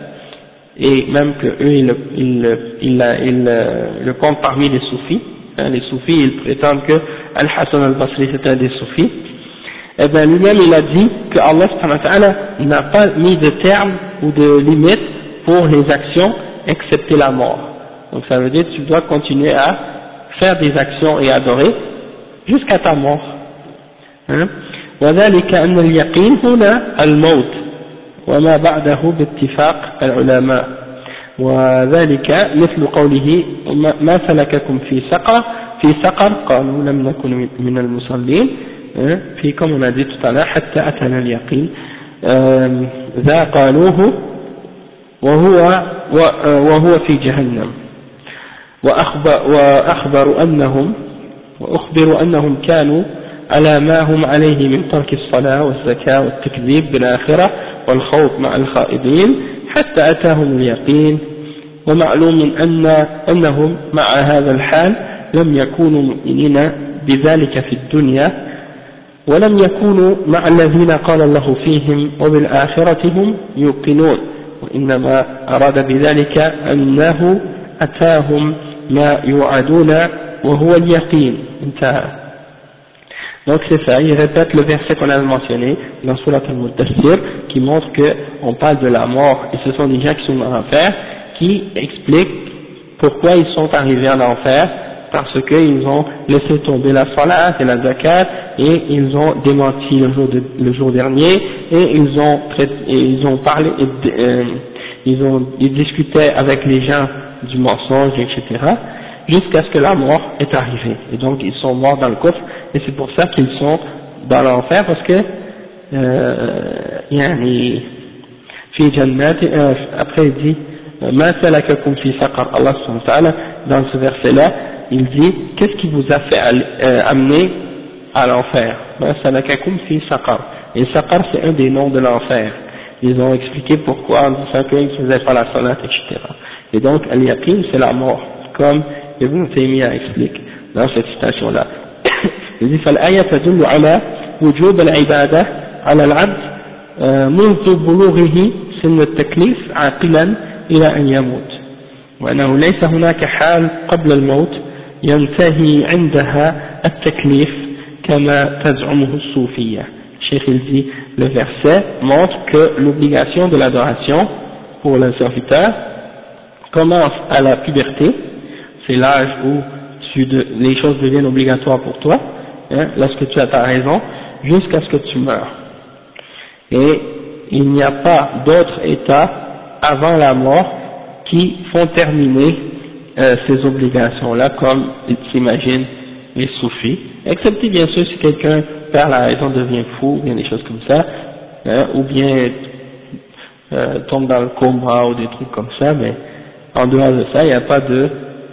et même que eux ils, ils, ils, ils le comptent parmi les soufis, hein, les soufis ils prétendent que Al-Hassan al-Basri c'est un des soufis, eh bien lui-même il a dit que Allah n'a pas mis de terme ou de limite pour les actions excepté la mort. Donc ça veut dire que tu dois continuer à faire des actions et adorer jusqu'à ta mort. Hein وذلك أن اليقين هنا الموت وما بعده باتفاق العلماء. وذلك مثل قوله ما سلككم في سقر في سقر قالوا لم نكن من المصلين في comme on a حتى أتنا اليقين. ذا قالوه وهو وهو في جهنم. وأخبر, وأخبر أنهم وأخبر أنهم كانوا على ما هم عليه من ترك الصلاة والزكاة والتكذيب بالآخرة والخوف مع الخائضين حتى أتاهم اليقين. ومعلوم أن أنهم مع هذا الحال لم يكونوا مؤمنين بذلك في الدنيا ولم يكونوا مع الذين قال الله فيهم وبالآخرة هم يوقنون. وإنما أراد بذلك أنه أتاهم ما يوعدون وهو اليقين. انتهى. Donc c'est ça, il répète le verset qu'on avait mentionné dans Surat al-Muddassir qui montre qu'on parle de la mort. Et ce sont des gens qui sont en enfer qui expliquent pourquoi ils sont arrivés en enfer parce qu'ils ont laissé tomber la salat et la zakat et ils ont démenti le jour, dernier. Et ils ont, et ils ont parlé, euh, ils, ont, ils avec les gens du mensonge, etc jusqu'à ce que la mort est arrivée. Et donc ils sont morts dans le coffre et c'est pour ça qu'ils sont dans l'enfer parce que euh, يعني في جنات après il dit ما سلككم في سقر Allah subhanahu wa ta'ala dans ce verset là il dit qu'est-ce qui vous a fait euh, amener à l'enfer ما سلككم في سقر et saqar c'est un des noms de l'enfer ils ont expliqué pourquoi en disant qu'ils ne faisaient pas la salat etc et donc al-yaqin c'est la mort comme Ibn Taymiyyah explique dans cette citation là <coughs> il dit فالآية تدل على وجوب العبادة على العبد منذ بلوغه سن التكليف عاقلا إلى أن يموت وأنه ليس هناك حال قبل الموت ينتهي عندها التكليف كما تزعمه الصوفية Cheikh il dit, le verset montre que l'obligation de l'adoration pour le serviteur commence à la puberté, c'est l'âge où tu de, les choses deviennent obligatoires pour toi, hein, lorsque tu as ta raison, jusqu'à ce que tu meurs. Et il n'y a pas d'autre état avant la mort qui font terminer euh, ces obligations-là, comme s'imaginent les soufis, excepté bien sûr si quelqu'un perd la raison, devient fou, ou bien des choses comme ça, hein, ou bien euh, tombe dans le coma ou des trucs comme ça, mais en dehors de ça, il n'y a pas de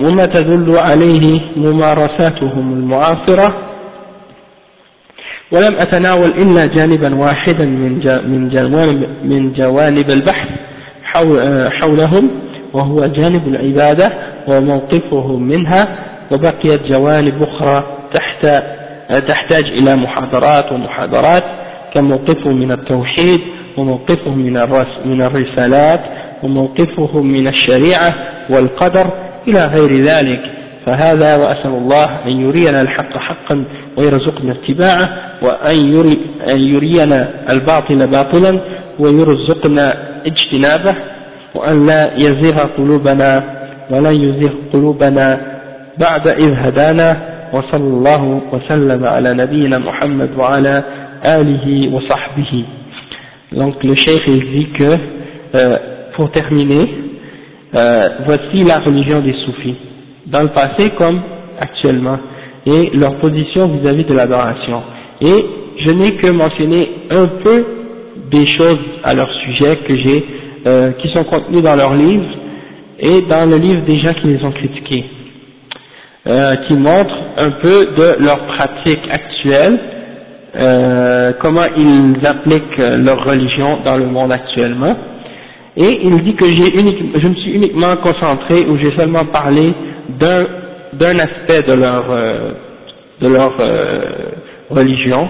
وما تدل عليه ممارساتهم المعاصرة. ولم أتناول إلا جانبا واحدا من من جوانب من جوانب البحث حولهم وهو جانب العبادة وموقفهم منها وبقيت جوانب أخرى تحت تحتاج إلى محاضرات ومحاضرات كموقفهم من التوحيد وموقفهم من الرسالات وموقفهم من الشريعة والقدر إلى غير ذلك. فهذا وأسأل الله أن يرينا الحق حقا ويرزقنا اتباعه وأن يري أن يرينا الباطل باطلا ويرزقنا اجتنابه وأن لا يزيغ قلوبنا ولا يزيغ قلوبنا بعد إذ هدانا. وصلى الله وسلم على نبينا محمد وعلى آله وصحبه. Donc le il dit que, euh, pour terminer, euh, voici la religion des soufis, dans le passé comme actuellement, et leur position vis-à-vis -vis de l'adoration. Et je n'ai que mentionné un peu des choses à leur sujet que j'ai, euh, qui sont contenues dans leur livre et dans le livre des gens qui les ont critiqués, euh, qui montrent un peu de leur pratique actuelle, comment ils appliquent leur religion dans le monde actuellement. Et il dit que j'ai je me suis uniquement concentré ou j'ai seulement parlé d'un aspect de leur euh, de leur euh, religion.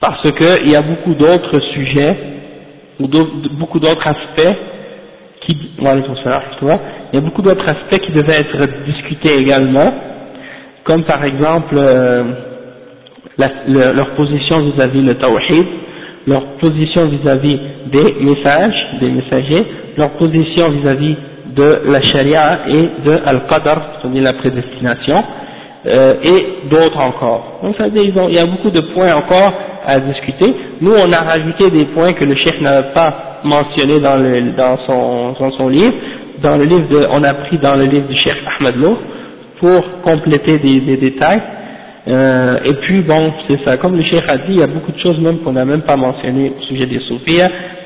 Parce qu'il y a beaucoup d'autres sujets ou beaucoup d'autres aspects qui, il y a beaucoup d'autres aspects qui devaient être discutés également, comme par exemple euh, leur position vis-à-vis le tawhid, leur position vis-à-vis des messages, des messagers, leur position vis-à-vis de la charia et de al-qadr, c'est-à-dire la prédestination, euh, et d'autres encore. Donc ça veut dire il y a beaucoup de points encore à discuter. Nous, on a rajouté des points que le chef n'avait pas mentionnés dans, le, dans, son, dans son livre. Dans le livre de, on a pris dans le livre du chef Ahmed Loh pour compléter des, des détails. Euh, et puis bon, c'est ça. Comme le chef a dit, il y a beaucoup de choses même qu'on n'a même pas mentionnées au sujet des soufis,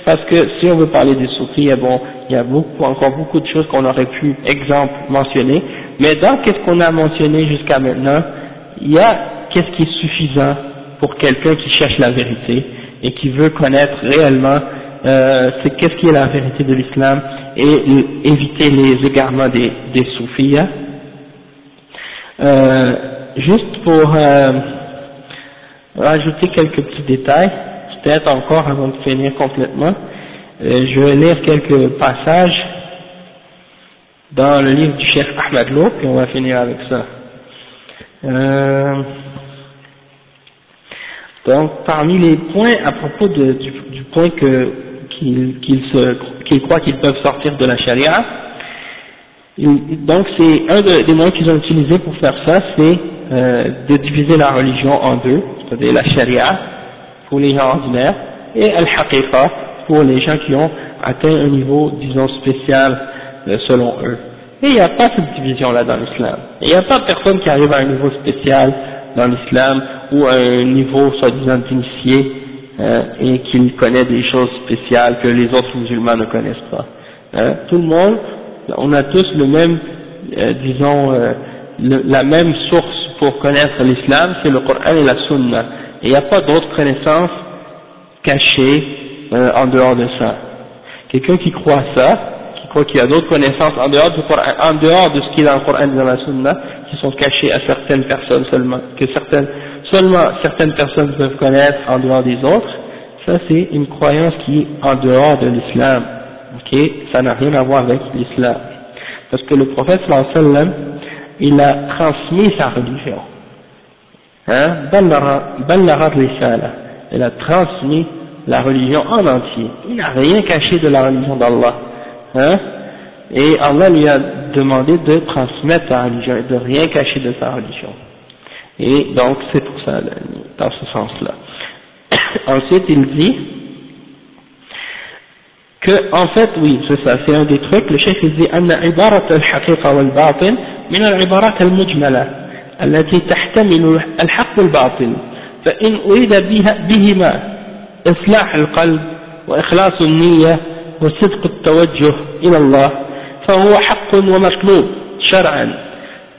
parce que si on veut parler des soufis, bon, il y a encore beaucoup de choses qu'on aurait pu, exemple, mentionner. Mais dans qu'est-ce qu'on a mentionné jusqu'à maintenant, il y a qu'est-ce qui est suffisant pour quelqu'un qui cherche la vérité et qui veut connaître réellement euh, c'est qu'est-ce qui est la vérité de l'islam et éviter les égarements des, des soufis. Euh, juste pour euh, rajouter quelques petits détails, peut-être encore avant de finir complètement, euh, je vais lire quelques passages dans le livre du chef Ahmad Lo, puis on va finir avec ça. Euh, donc, parmi les points à propos du, point que qu'ils qu croient qu'ils peuvent sortir de la charia, donc c'est un des moyens qu'ils ont utilisé pour faire ça, c'est euh, de diviser la religion en deux, c'est-à-dire la charia pour les gens ordinaires et al-haqiqa pour les gens qui ont atteint un niveau, disons, spécial euh, selon eux. Et il n'y a pas cette division-là dans l'islam. Il n'y a pas personne qui arrive à un niveau spécial dans l'islam ou à un niveau soi-disant d'initié hein, et qui connaît des choses spéciales que les autres musulmans ne connaissent pas. Hein. Tout le monde, on a tous le même, euh, disons, euh, la même source pour connaître l'islam, c'est le Coran et la Sunna. Et il n'y a pas d'autre connaissance cachée euh, en dehors de ça. Quelqu'un qui croit ça, qui croit qu'il y a d'autres connaissances en dehors, du Coran, en dehors de ce qui est dans le Coran et dans la Sunna, qui sont cachées à certaines personnes seulement, que certaines seulement certaines personnes peuvent connaître en dehors des autres, ça c'est une croyance qui est en dehors de l'islam. Ok, ça n'a rien à voir avec l'islam. Parce que le prophète sallam, il a transmis sa religion. Hein, il a transmis la religion en entier. Il n'a rien caché de la religion d'Allah. Hein, et Allah lui a demandé de transmettre sa religion et de rien cacher de sa religion. Et donc c'est pour ça, dans ce sens-là. <coughs> Ensuite il dit que, en fait, oui, c'est ça, c'est un des trucs, le chef il dit أن عبارة الحقيقة والباطل من العبارات المجملة التي تحتمل الحق والباطل فإن أريد بهما إصلاح القلب وإخلاص النية وصدق التوجه إلى الله فهو حق ومطلوب شرعا.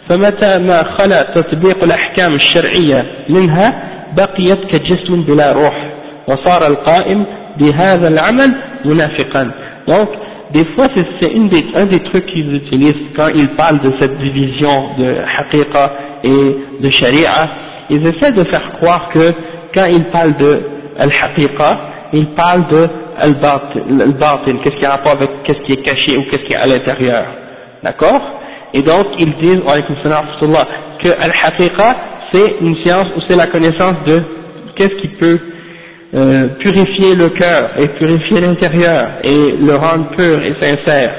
فمتى ما خلا تطبيق الأحكام الشرعية منها بقيت كجسم بلا روح وصار القائم بهذا العمل منافقا donc des fois c'est des, un des trucs qu'ils utilisent quand ils parlent de cette division de haqiqa et de sharia ils essaient de faire croire que quand ils parlent de al-haqiqa, ils parlent de al-batil, qu'est-ce qui a rapport avec qu'est-ce qui est caché ou qu'est-ce qui est à l'intérieur. D'accord Et donc, ils disent, que al-haqiqa, c'est une science ou c'est la connaissance de qu'est-ce qui peut euh, purifier le cœur et purifier l'intérieur et le rendre pur et sincère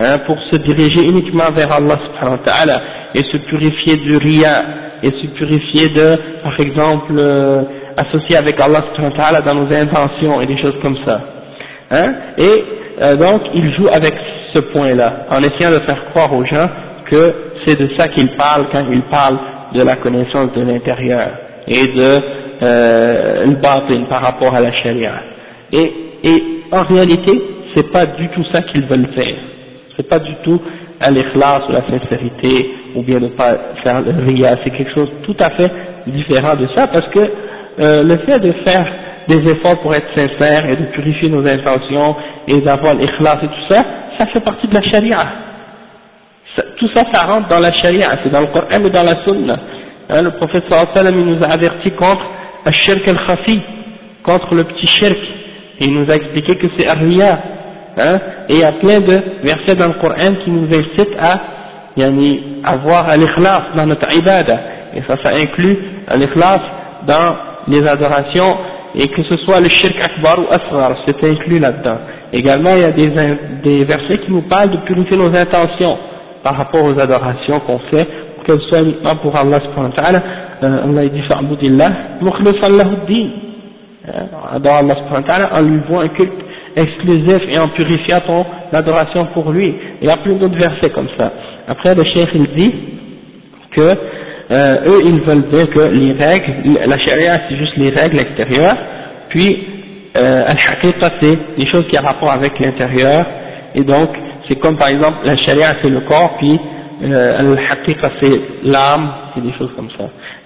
hein, pour se diriger uniquement vers Allah subhanahu wa ta'ala et se purifier du riya et se purifier de, par exemple, euh, associer avec Allah subhanahu wa ta'ala dans nos intentions et des choses comme ça. Hein, et euh, donc, il joue avec ce point-là, en essayant de faire croire aux gens que c'est de ça qu'il parle quand il parle de la connaissance de l'intérieur et de euh, le par rapport à la charia. Et, et en réalité, c'est pas du tout ça qu'ils veulent faire. C'est pas du tout l'ikhlas ou la sincérité ou bien ne pas faire le ria. C'est quelque chose tout à fait différent de ça parce que euh, le fait de faire des efforts pour être sincère et de purifier nos intentions et d'avoir l'ikhlas et tout ça, ça fait partie de la charia. tout ça, ça rentre dans la charia, c'est dans le Coran et dans la sunna. Hein, le prophète sallallahu alayhi wa sallam, il nous a averti contre al-shirk al-khafi, contre le petit shirk, il nous a expliqué que c'est arriya, hein, et il y a plein de versets dans le Coran qui nous incitent à yani, avoir l'ikhlas dans notre ibada, et ça, ça inclut l'ikhlas dans les adorations, et que ce soit le shirk akbar ou asghar, c'est inclus là-dedans. Également, il y a des, des versets qui nous parlent de purifier nos intentions par rapport aux adorations qu'on fait, qu'elles soient uniquement pour Allah subhanahu wa ta'ala, Allah dit fa'budillah, mukhlisan lahu din. Adore Allah subhanahu wa ta'ala en lui voit un culte exclusif et en purifiant ton adoration pour lui. Il y a plein d'autres versets comme ça. Après, le cheikh il dit que euh, eux ils veulent dire que les règles, la charia c'est juste les règles extérieures, puis euh, al-haqiqa c'est les choses qui ont rapport avec l'intérieur, et donc c'est comme par exemple la charia c'est le corps, puis euh, al-haqiqa c'est l'âme, c'est des choses comme ça.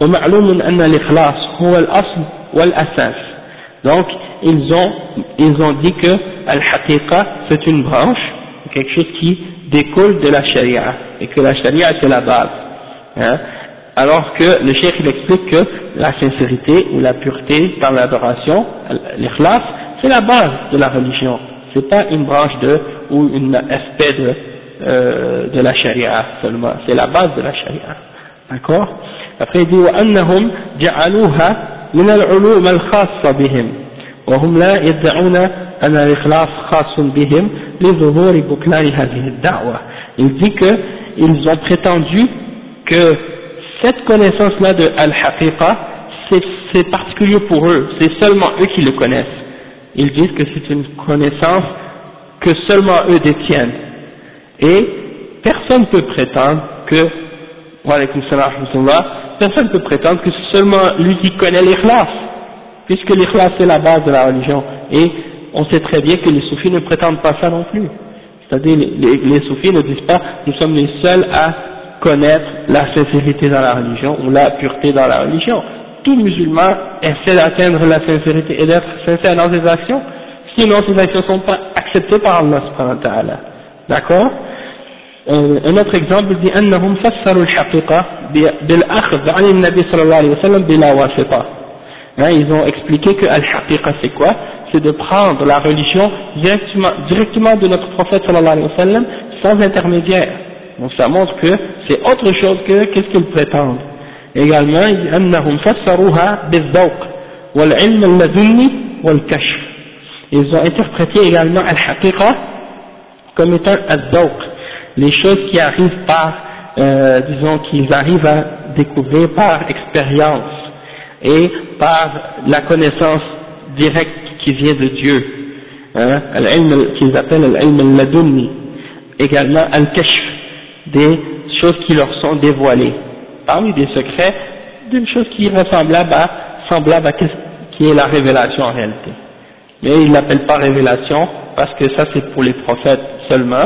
ومعلوم أن الإخلاص هو الأصل والأساس donc ils ont ils ont dit que al-haqiqa c'est une branche quelque chose qui découle de la sharia et que la sharia c'est la base hein, alors que le cheikh il explique que la sincérité ou la pureté dans l'adoration l'ikhlas c'est la base de la religion c'est pas une branche de ou un aspect de euh, de la charia seulement, c'est la base de la charia. D'accord Après il dit وأنهم جعلوها من العلوم الخاصة بهم وهم لا يدعون أن الإخلاص خاص بهم لظهور بطلان هذه الدعوة. Il dit que ils ont prétendu que cette connaissance-là de Al-Haqiqa, c'est particulier pour eux, c'est seulement eux qui le connaissent. Ils disent que c'est une connaissance que seulement eux détiennent. Et personne ne peut prétendre que, personne ne peut prétendre que c'est seulement lui qui connaît l'ikhlas, puisque l'ikhlas c'est la base de la religion. Et on sait très bien que les soufis ne prétendent pas ça non plus. C'est-à-dire, les, les, soufis ne disent pas, nous sommes les seuls à connaître la sincérité dans la religion ou la pureté dans la religion. Tout musulman essaie d'atteindre la sincérité et d'être sincère dans ses actions, sinon ses actions ne sont pas acceptées par Allah subhanahu wa ta'ala. D'accord? un autre exemple dit أنهم فسروا الحقيقة بالأخذ عن النبي صلى الله عليه وسلم بلا واسطة hein, ils ont expliqué que al-haqiqa c'est quoi c'est de prendre la religion directement, directement de notre prophète sallallahu alayhi wa sallam sans intermédiaire donc ça montre que c'est autre chose que qu'est-ce qu'ils prétendent également il dit أنهم فسروها بالذوق والعلم اللدني والكشف ils ont interprété également al-haqiqa comme étant al-dhawq les choses qui arrivent par, euh, disons, qu'ils arrivent à découvrir par expérience et par la connaissance directe qui vient de Dieu, hein, qu'ils appellent al-ilm al-ladunni, également al-kashf, des choses qui leur sont dévoilées, parmi des secrets d'une chose qui est ressemblable à semblable à qui est la révélation en réalité. Mais il l'appelle pas révélation parce que ça c'est pour les prophètes seulement,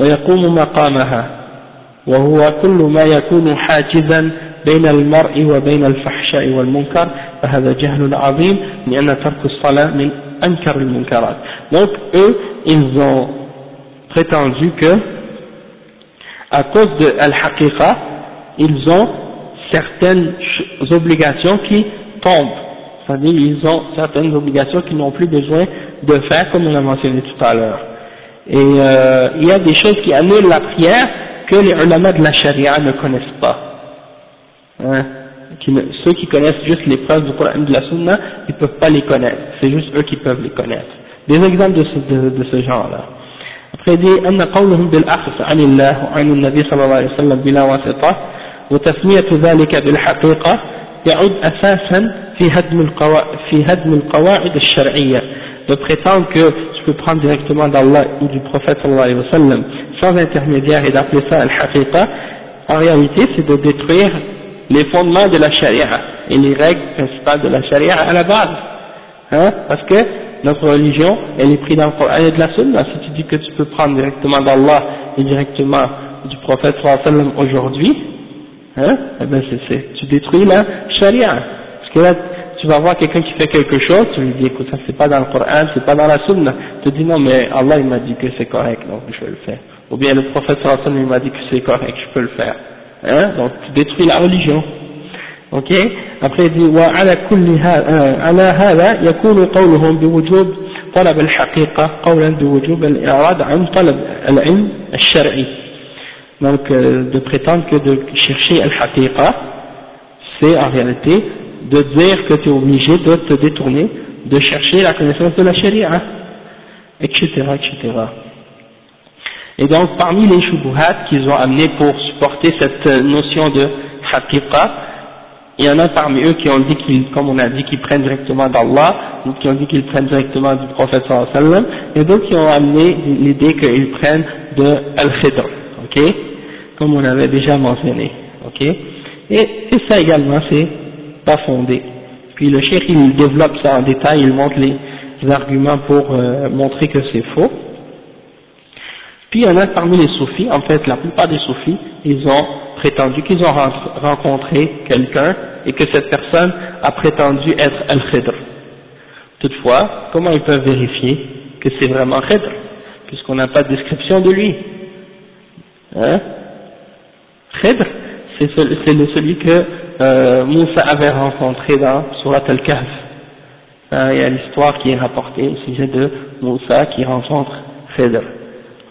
ويقوم مقامها وهو كل ما يكون حاجزا بين المرء وبين الفحشاء والمنكر فهذا جهل عظيم لأن ترك الصلاة من أنكر المنكرات donc eux ils ont prétendu que à cause de al-haqiqa ils ont certaines obligations qui tombent c'est-à-dire ils ont certaines obligations qu'ils n'ont plus besoin de faire comme on a mentionné tout à l'heure et euh, il y a des choses qui annulent la prière que les ulama de la charia ne connaissent pas. Hein, qui ceux qui connaissent juste les preuves du Coran et de la Sunna, ils ne peuvent pas les connaître. C'est juste eux qui peuvent les connaître. Des exemples de ce, de, de ce genre-là. Après il dit أن قولهم بالأخذ عن الله وعن النبي صلى الله عليه وسلم بلا واسطة وتسمية ذلك بالحقيقة يعود أساسا في هدم القواعد في هدم القواعد الشرعية de prétendre que tu peux prendre directement d'Allah ou du prophète sallallahu alayhi wa sans intermédiaire et d'appeler ça al-haqiqa, en réalité c'est de détruire les fondements de la charia et les règles principales de la charia à la base. Hein, parce que notre religion, elle est prise dans le Coran et de la Sunna. Si tu dis que tu peux prendre directement d'Allah et directement du prophète sallallahu alayhi wa aujourd'hui, hein, eh ben c'est, tu détruis la charia tu vas voir quelqu'un qui fait quelque chose, tu lui dis écoute ça c'est pas dans le Coran, c'est pas dans la Sunna, tu te dis non mais Allah il m'a dit que c'est correct donc je vais le faire. Ou bien le prophète sallallahu alayhi wa sallam il m'a dit que c'est correct, je peux le faire. Hein donc tu détruis la religion. Ok Après il dit وعلى كل هذا على هذا يكون قولهم بوجوب طلب الحقيقة قولا بوجوب الإعراض عن طلب العلم الشرعي donc euh, de prétendre que de chercher al-haqiqa c'est en réalité de dire que tu es obligé de te détourner, de chercher la connaissance de la charia, etc., etc. Et donc, parmi les shubuhat qu'ils ont amené pour supporter cette notion de haqiqa, il y en a parmi eux qui ont dit qu'ils, comme on a dit, qu'ils prennent directement d'Allah, ou qui ont dit qu'ils prennent directement du prophète sallam, et d'autres qui ont amené l'idée qu'ils prennent de Al-Khidr, ok? Comme on avait déjà mentionné, ok? Et, et ça également, c'est pas fondé. Puis le cheikh il développe ça en détail, il montre les, arguments pour euh, montrer que c'est faux. Puis il y en a parmi les soufis, en fait la plupart des soufis, ils ont prétendu qu'ils ont rencontré quelqu'un et que cette personne a prétendu être Al-Khidr. Toutefois, comment ils peuvent vérifier que c'est vraiment Khidr, puisqu'on n'a pas de description de lui? Hein? Khidr, c'est celui que euh, Moussa avait rencontré dans Surat al-Kahf. Euh, il y a l'histoire qui est rapportée au sujet de Moussa qui rencontre Khidr,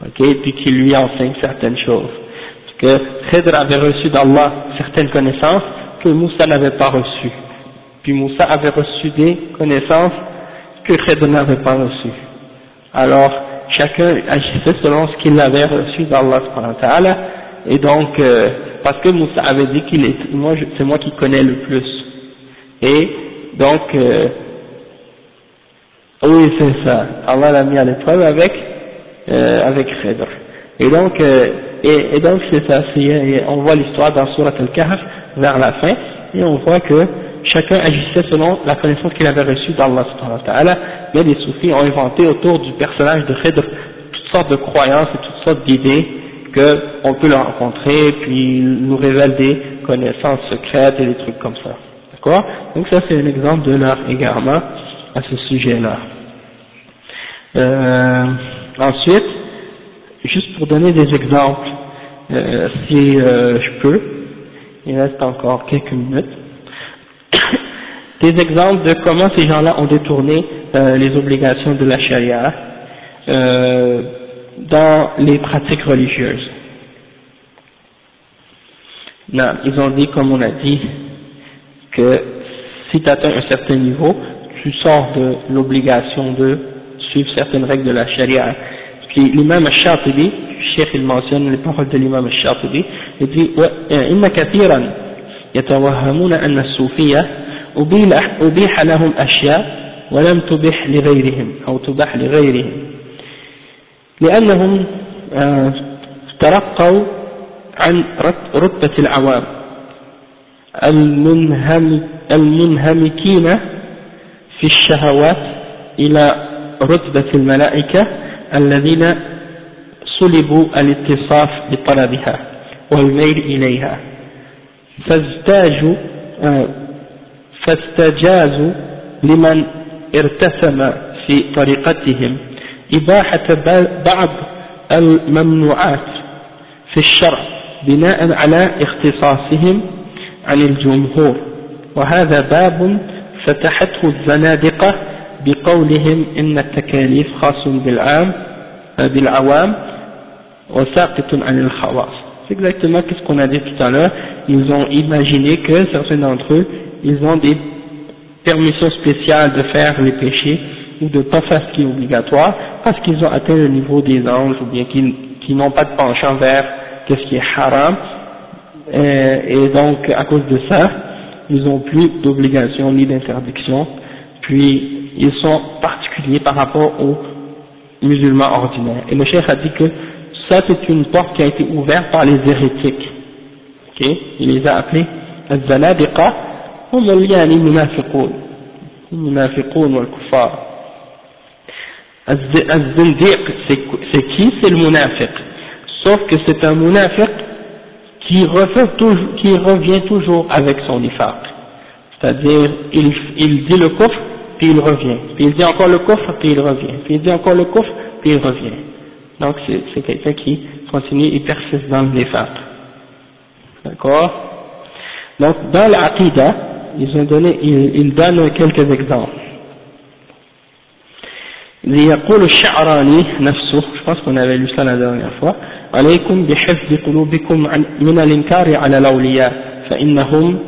ok, puis qui lui enseigne certaines choses. Parce que Khidr avait reçu d'Allah certaines connaissances que Moussa n'avait pas reçues. Puis Moussa avait reçu des connaissances que Khidr n'avait pas reçues. Alors, chacun agissait selon ce qu'il avait reçu d'Allah et donc, euh, parce que Moussa avait dit qu'il est, moi, c'est moi qui connais le plus. Et donc, euh, oui, c'est ça. Allah l'a mis à l'épreuve avec, euh, avec. Et donc, euh, et, donc c'est ça. on voit l'histoire dans Surat al-Kahf vers la fin, et on voit que chacun agissait selon la connaissance qu'il avait reçue d'Allah. Mais les soufis ont inventé autour du personnage de Khidr toutes sortes de croyances et toutes sortes d'idées qu'on peut le rencontrer, puis nous révèle des connaissances secrètes et des trucs comme ça. D'accord? Donc ça c'est un exemple de leur égarement à ce sujet-là. Euh, ensuite, juste pour donner des exemples, euh, si euh, je peux, il reste encore quelques minutes, <coughs> des exemples de comment ces gens-là ont détourné les obligations de la charia dans les pratiques religieuses. Non, ils ont dit, comme on a dit, que si tu atteins un certain niveau, tu sors de l'obligation de suivre certaines règles de la charia. Puis l'imam al-Shatibi, Cheikh il mentionne les paroles de l'imam al-Shatibi, il dit إن كثيرا يتوهمون أن الصوفية أبيح لهم أشياء ولم تبح لغيرهم أو تبح لغيرهم لأنهم ترقوا عن رتبة العوام. المنهمكين في الشهوات إلى رتبة الملائكة الذين صلبوا الاتصاف بطلبها والميل إليها. فازداجوا فاستجازوا لمن ارتسم في طريقتهم. إباحة بعض الممنوعات في الشرع بناء على اختصاصهم عن الجمهور وهذا باب فتحته الزنادقة بقولهم إن التكاليف خاص بالعام بالعوام وساقط عن الخواص C'est exactement ce qu'on a dit tout à l'heure. Ils ont imaginé que certains d'entre eux, ils ont des permissions spéciales de faire les péchés ou de ne pas faire ce qui est obligatoire parce qu'ils ont atteint le niveau des anges ou bien qu'ils n'ont pas de penchant vers ce qui est haram. Et, et donc, à cause de ça, ils n'ont plus d'obligation ni d'interdiction. Puis, ils sont particuliers par rapport aux musulmans ordinaires. Et le chef a dit que ça c'est une porte qui a été ouverte par les hérétiques. Ok Il les a appelés الزنادقة هم يعني المنافقون المنافقون والكفار Az-Zindiq, c'est qui? C'est le munafiq. Sauf que c'est un munafiq qui, qui, revient toujours avec son nifaq. C'est-à-dire, il, dit le coffre, puis il revient. Puis il dit encore le coffre, puis il revient. Puis il dit encore le coffre, puis il revient. Donc c'est quelqu'un qui continue et persiste dans le nifaq. D'accord? Donc dans l'Aqidah, ils ont donné, ils donnent quelques exemples. ليقول الشعراني نفسه je pense qu'on avait عليكم بحفظ قلوبكم من الإنكار على الأولياء فإنهم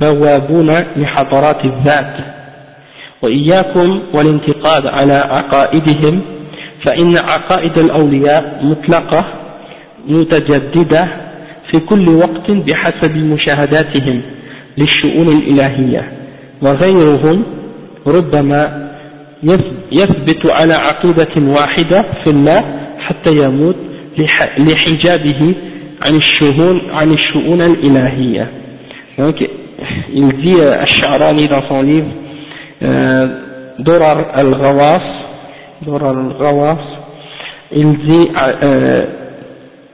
بوابون لحضرات الذات. وإياكم والانتقاد على عقائدهم فإن عقائد الأولياء مطلقة متجددة في كل وقت بحسب مشاهداتهم للشؤون الإلهية. وغيرهم ربما يثبت على عقيدة واحدة في الله حتى يموت لحجابه عن الشؤون عن الشؤون الإلهية. Donc, il dit à Sha'rani dans son livre Dorar al-Ghawas, Dorar al-Ghawas, il dit, euh,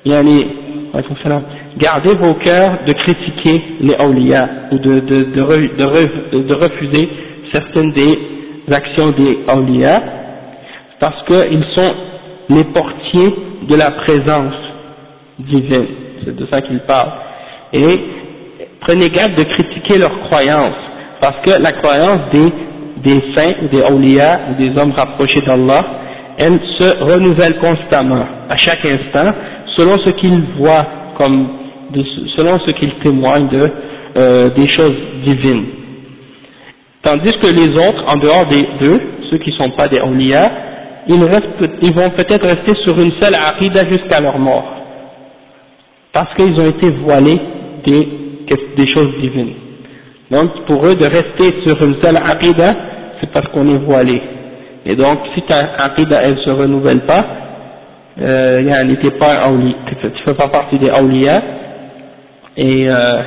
yani, gardez vos cœurs de critiquer les awliya ou de, de, de, de, refuser certaines des actions des awliya parce qu'ils sont les portiers de la présence divine, c'est de ça qu'il parle. Et prenez garde de critiquer leurs croyances parce que la croyance des des saints des awliya ou des hommes rapprochés d'Allah, elle se renouvelle constamment, à chaque instant, selon ce qu'ils voient comme, selon ce qu'ils témoignent de, euh, des choses divines. Tandis que les autres, en dehors des deux, ceux qui ne sont pas des awliya, ils, ils vont peut-être rester sur une seule aqidah jusqu'à leur mort. Parce qu'ils ont été voilés des, choses divines. Donc pour eux de rester sur une seule aqidah, c'est parce qu'on est voilé. Et donc si ta aqidah elle se renouvelle pas, euh, tu pas tu fais pas partie des awliya, et, euh,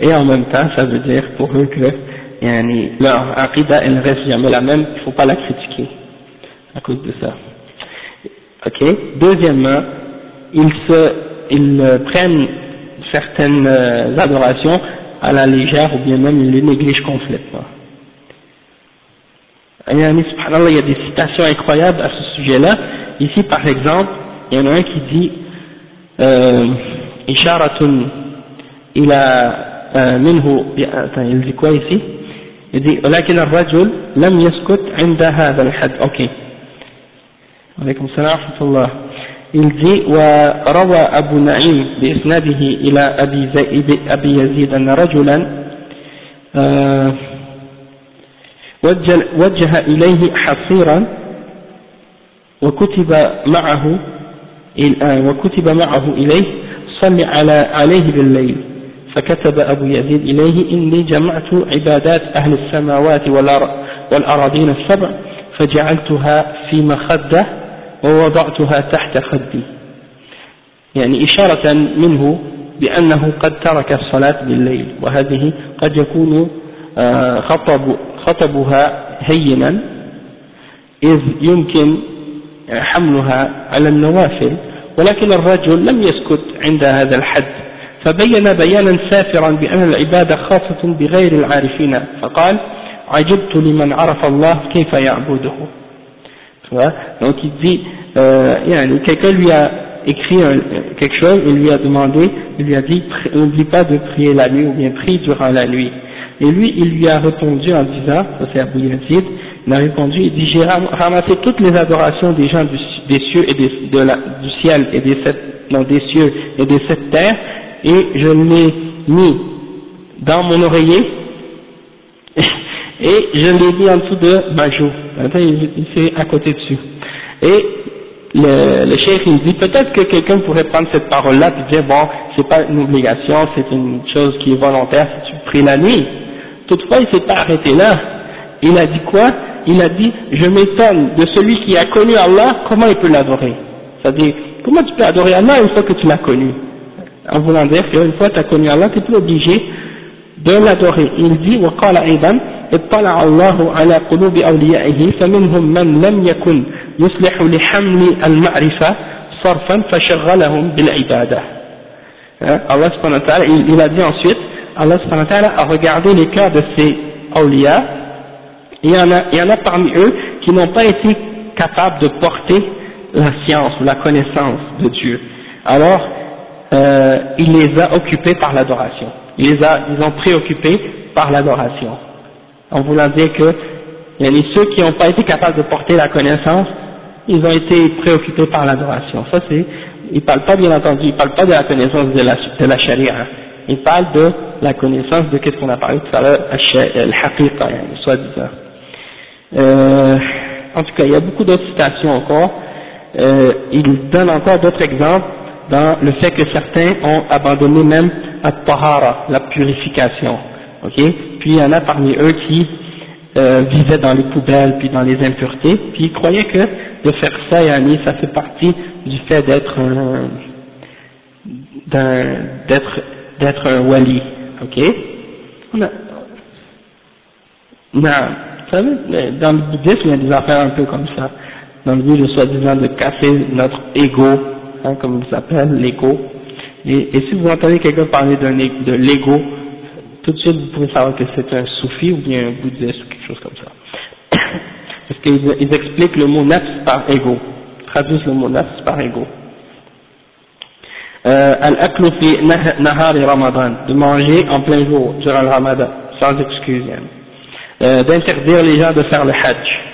et en même temps ça veut dire pour eux que yani, leur aqidah elle reste jamais la même, il faut pas la critiquer à cause de ça. Ok. Deuxièmement, ils se, ils prennent certaines euh, adorations à la légère ou bien même il les néglige complètement. il y a des citations incroyables à ce sujet-là. Ici, par exemple, il y en a un qui dit إشارة إلى منه il dit quoi ici Il dit ولكن الرجل لم يسكت عند هذا الحد. أوكي. عليكم السلام ورحمة الله. il dit وروى أبو نعيم بإسناده إلى أبي, أبي يزيد أن رجلا وجه إليه حصيرا وكتب معه وكتب معه إليه صل على عليه بالليل. فكتب أبو يزيد إليه إني جمعت عبادات أهل السماوات والأراضين السبع فجعلتها في مخدة ووضعتها تحت خدي. يعني إشارة منه بأنه قد ترك الصلاة بالليل وهذه قد يكون آه، خطب خطبها هينا إذ يمكن حملها على النوافل. ولكن الرجل لم يسكت عند هذا الحد. فبين بيانا سافرا بأن العبادة خاصة بغير العارفين فقال عجبت لمن عرف الله كيف يعبده donc il dit euh, quelqu'un lui a écrit un, quelque chose il lui a demandé il lui a dit n'oublie pas de prier la nuit ou bien prie durant la nuit et lui il lui a répondu en disant ça c'est Abu Yazid il a répondu il dit j'ai ramassé toutes les adorations des gens du, des cieux et des, de la, du ciel et des sept, non, des cieux et des sept terres et je l'ai mis dans mon oreiller et je l'ai mis en dessous de ma joue. il, il fait à côté dessus. Et le, le cheikh il dit peut-être que quelqu'un pourrait prendre cette parole-là et dire bon, c'est pas une obligation, c'est une chose qui est volontaire si tu pries la nuit. Toutefois, il s'est pas arrêté là. Il a dit quoi? Il a dit je m'étonne de celui qui a connu Allah, comment il peut l'adorer? C'est-à-dire, comment tu peux adorer Allah une fois que tu l'as connu? En voulant dire qu'une fois que tu as connu Allah, tu n'es plus obligé de l'adorer. Il dit وقال أيضا اطلع الله على قلوب أوليائه فمنهم من لم يكن يصلح لحمل المعرفة صرفا فشغلهم بالعبادة Allah subhanahu wa ta'ala, il, il a dit ensuite, Allah subhanahu wa ta'ala a regardé les cœurs de ces awliya, il y en a, il y en a parmi eux qui n'ont pas été capables de porter la science ou la connaissance de Dieu. Alors, euh, il les a occupés par l'adoration. Il les ils ont préoccupés par l'adoration. En voulant dire que il y a ceux qui n'ont pas été capables de porter la connaissance, ils ont été préoccupés par l'adoration. Ça c'est, il parle pas bien entendu, il parle pas de la connaissance de la, de charia, hein. il parle de la connaissance de qu'est-ce qu'on a parlé tout à l'heure, al-haqiqa, soi-disant. Euh, en tout cas, il y a beaucoup d'autres citations encore. Euh, il donne encore d'autres exemples dans le fait que certains ont abandonné même at-tahara, la purification. ok? Puis il y en a parmi eux qui euh, vivaient dans les poubelles puis dans les impuretés, puis ils croyaient que de faire ça, yani, ça fait partie du fait d'être un, d'être d'être un wali, ok? On a, non, dans le bouddhisme, il y a des affaires un peu comme ça, dans le but de soi-disant de casser notre ego, hein, comme on s'appelle, l'ego. Et, si vous entendez quelqu'un parler de l'ego, tout de suite vous pouvez savoir que c'est un soufi ou bien un bouddhiste ou quelque chose comme ça. <coughs> Parce qu'ils expliquent le mot nafs par ego, traduisent le mot nafs par ego. Euh, al-aklu fi nahari ramadan, de manger en plein jour durant le ramadan, sans excuse. Euh, d'interdire les gens de faire le hajj.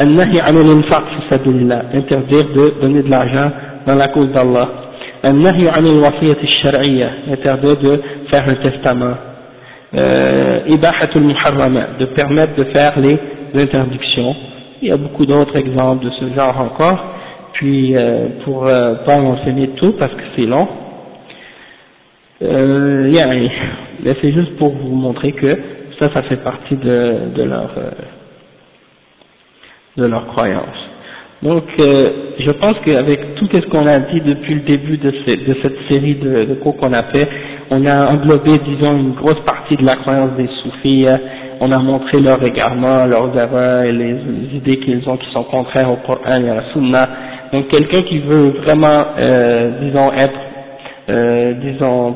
النهي عن الانفاق في سبيل الله interdire de donner de l'argent dans la cause d'Allah النهي عن الوصية الشرعية interdire de faire un testament إباحة المحرمات de permettre de faire les interdictions il y a beaucoup d'autres exemples de ce genre encore puis euh, pour euh, pas mentionner tout parce que c'est long euh, yeah, mais c'est juste pour vous montrer que ça, ça fait partie de, de leur euh, de leur croyance. Donc, euh, je pense qu'avec tout ce qu'on a dit depuis le début de, cette série de, cours qu'on a fait, on a englobé, disons, une grosse partie de la croyance des soufis. On a montré leur égarement, leurs erreurs et les, idées qu'ils ont qui sont contraires au Coran et à la Sunna. Donc, quelqu'un qui veut vraiment, euh, disons, être, euh, disons,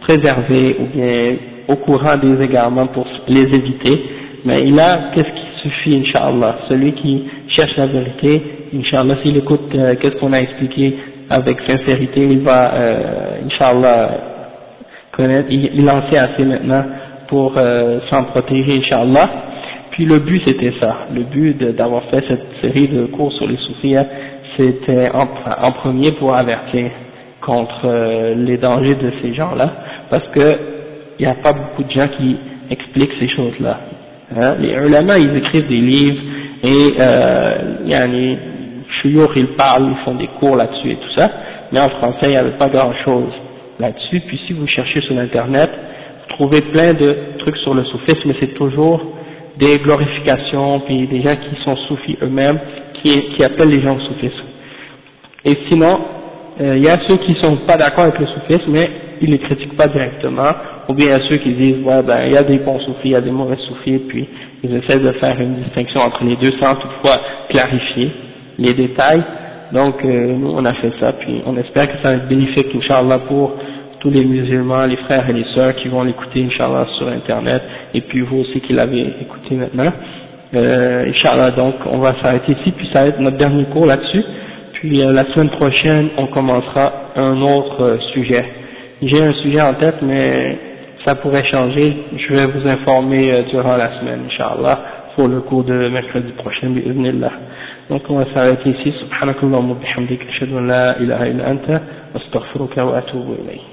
préservé ou bien au courant des égarements pour les éviter, mais il a qu'est-ce qui suffit, Inch'Allah. Celui qui cherche la vérité, Inch'Allah, s'il écoute euh, qu'est-ce qu'on a expliqué avec sincérité, il va, euh, Inch'Allah, connaître, il, en sait assez maintenant pour euh, s'en protéger, Inch'Allah. Puis le but c'était ça, le but d'avoir fait cette série de cours sur les soufis, c'était en, en, premier pour avertir contre euh, les dangers de ces gens-là, parce que il n'y a pas beaucoup de gens qui expliquent ces choses-là. Hein, les ulama, ils écrivent des livres et euh, yani, ils parlent, ils font des cours là-dessus et tout ça, mais en français, il n'y avait pas grand-chose là-dessus. Puis si vous cherchez sur Internet, vous trouvez plein de trucs sur le soufisme, mais c'est toujours des glorifications, puis des gens qui sont soufis eux-mêmes, qui, appellent les gens au soufisme. Et sinon, euh, il y a ceux qui sont pas d'accord avec le soufisme, mais ils ne les critiquent pas directement, ou bien a ceux qui disent, ouais, ben, il y a des bons soufis, il y a des mauvais soufis, puis ils essaient de faire une distinction entre les deux sans toutefois clarifier les détails. Donc, euh, nous, on a fait ça, puis on espère que ça va être bénéfique, Inch'Allah, pour tous les musulmans, les frères et les sœurs qui vont l'écouter, Inch'Allah, sur Internet, et puis vous aussi qui l'avez écouté maintenant. Euh, Inch'Allah, donc, on va s'arrêter ici, puis ça va être notre dernier cours là-dessus. Puis euh, la semaine prochaine, on commencera un autre euh, sujet. J'ai un sujet en tête, mais ça pourrait changer. Je vais vous informer euh, durant la semaine, Inch'Allah, pour le cours de mercredi prochain, bi'idhnillah. Donc on va s'arrêter ici. Subhanakallah wa bihamdik, ashhadu la ilaha illa anta, astaghfiruka wa atubu ilayk.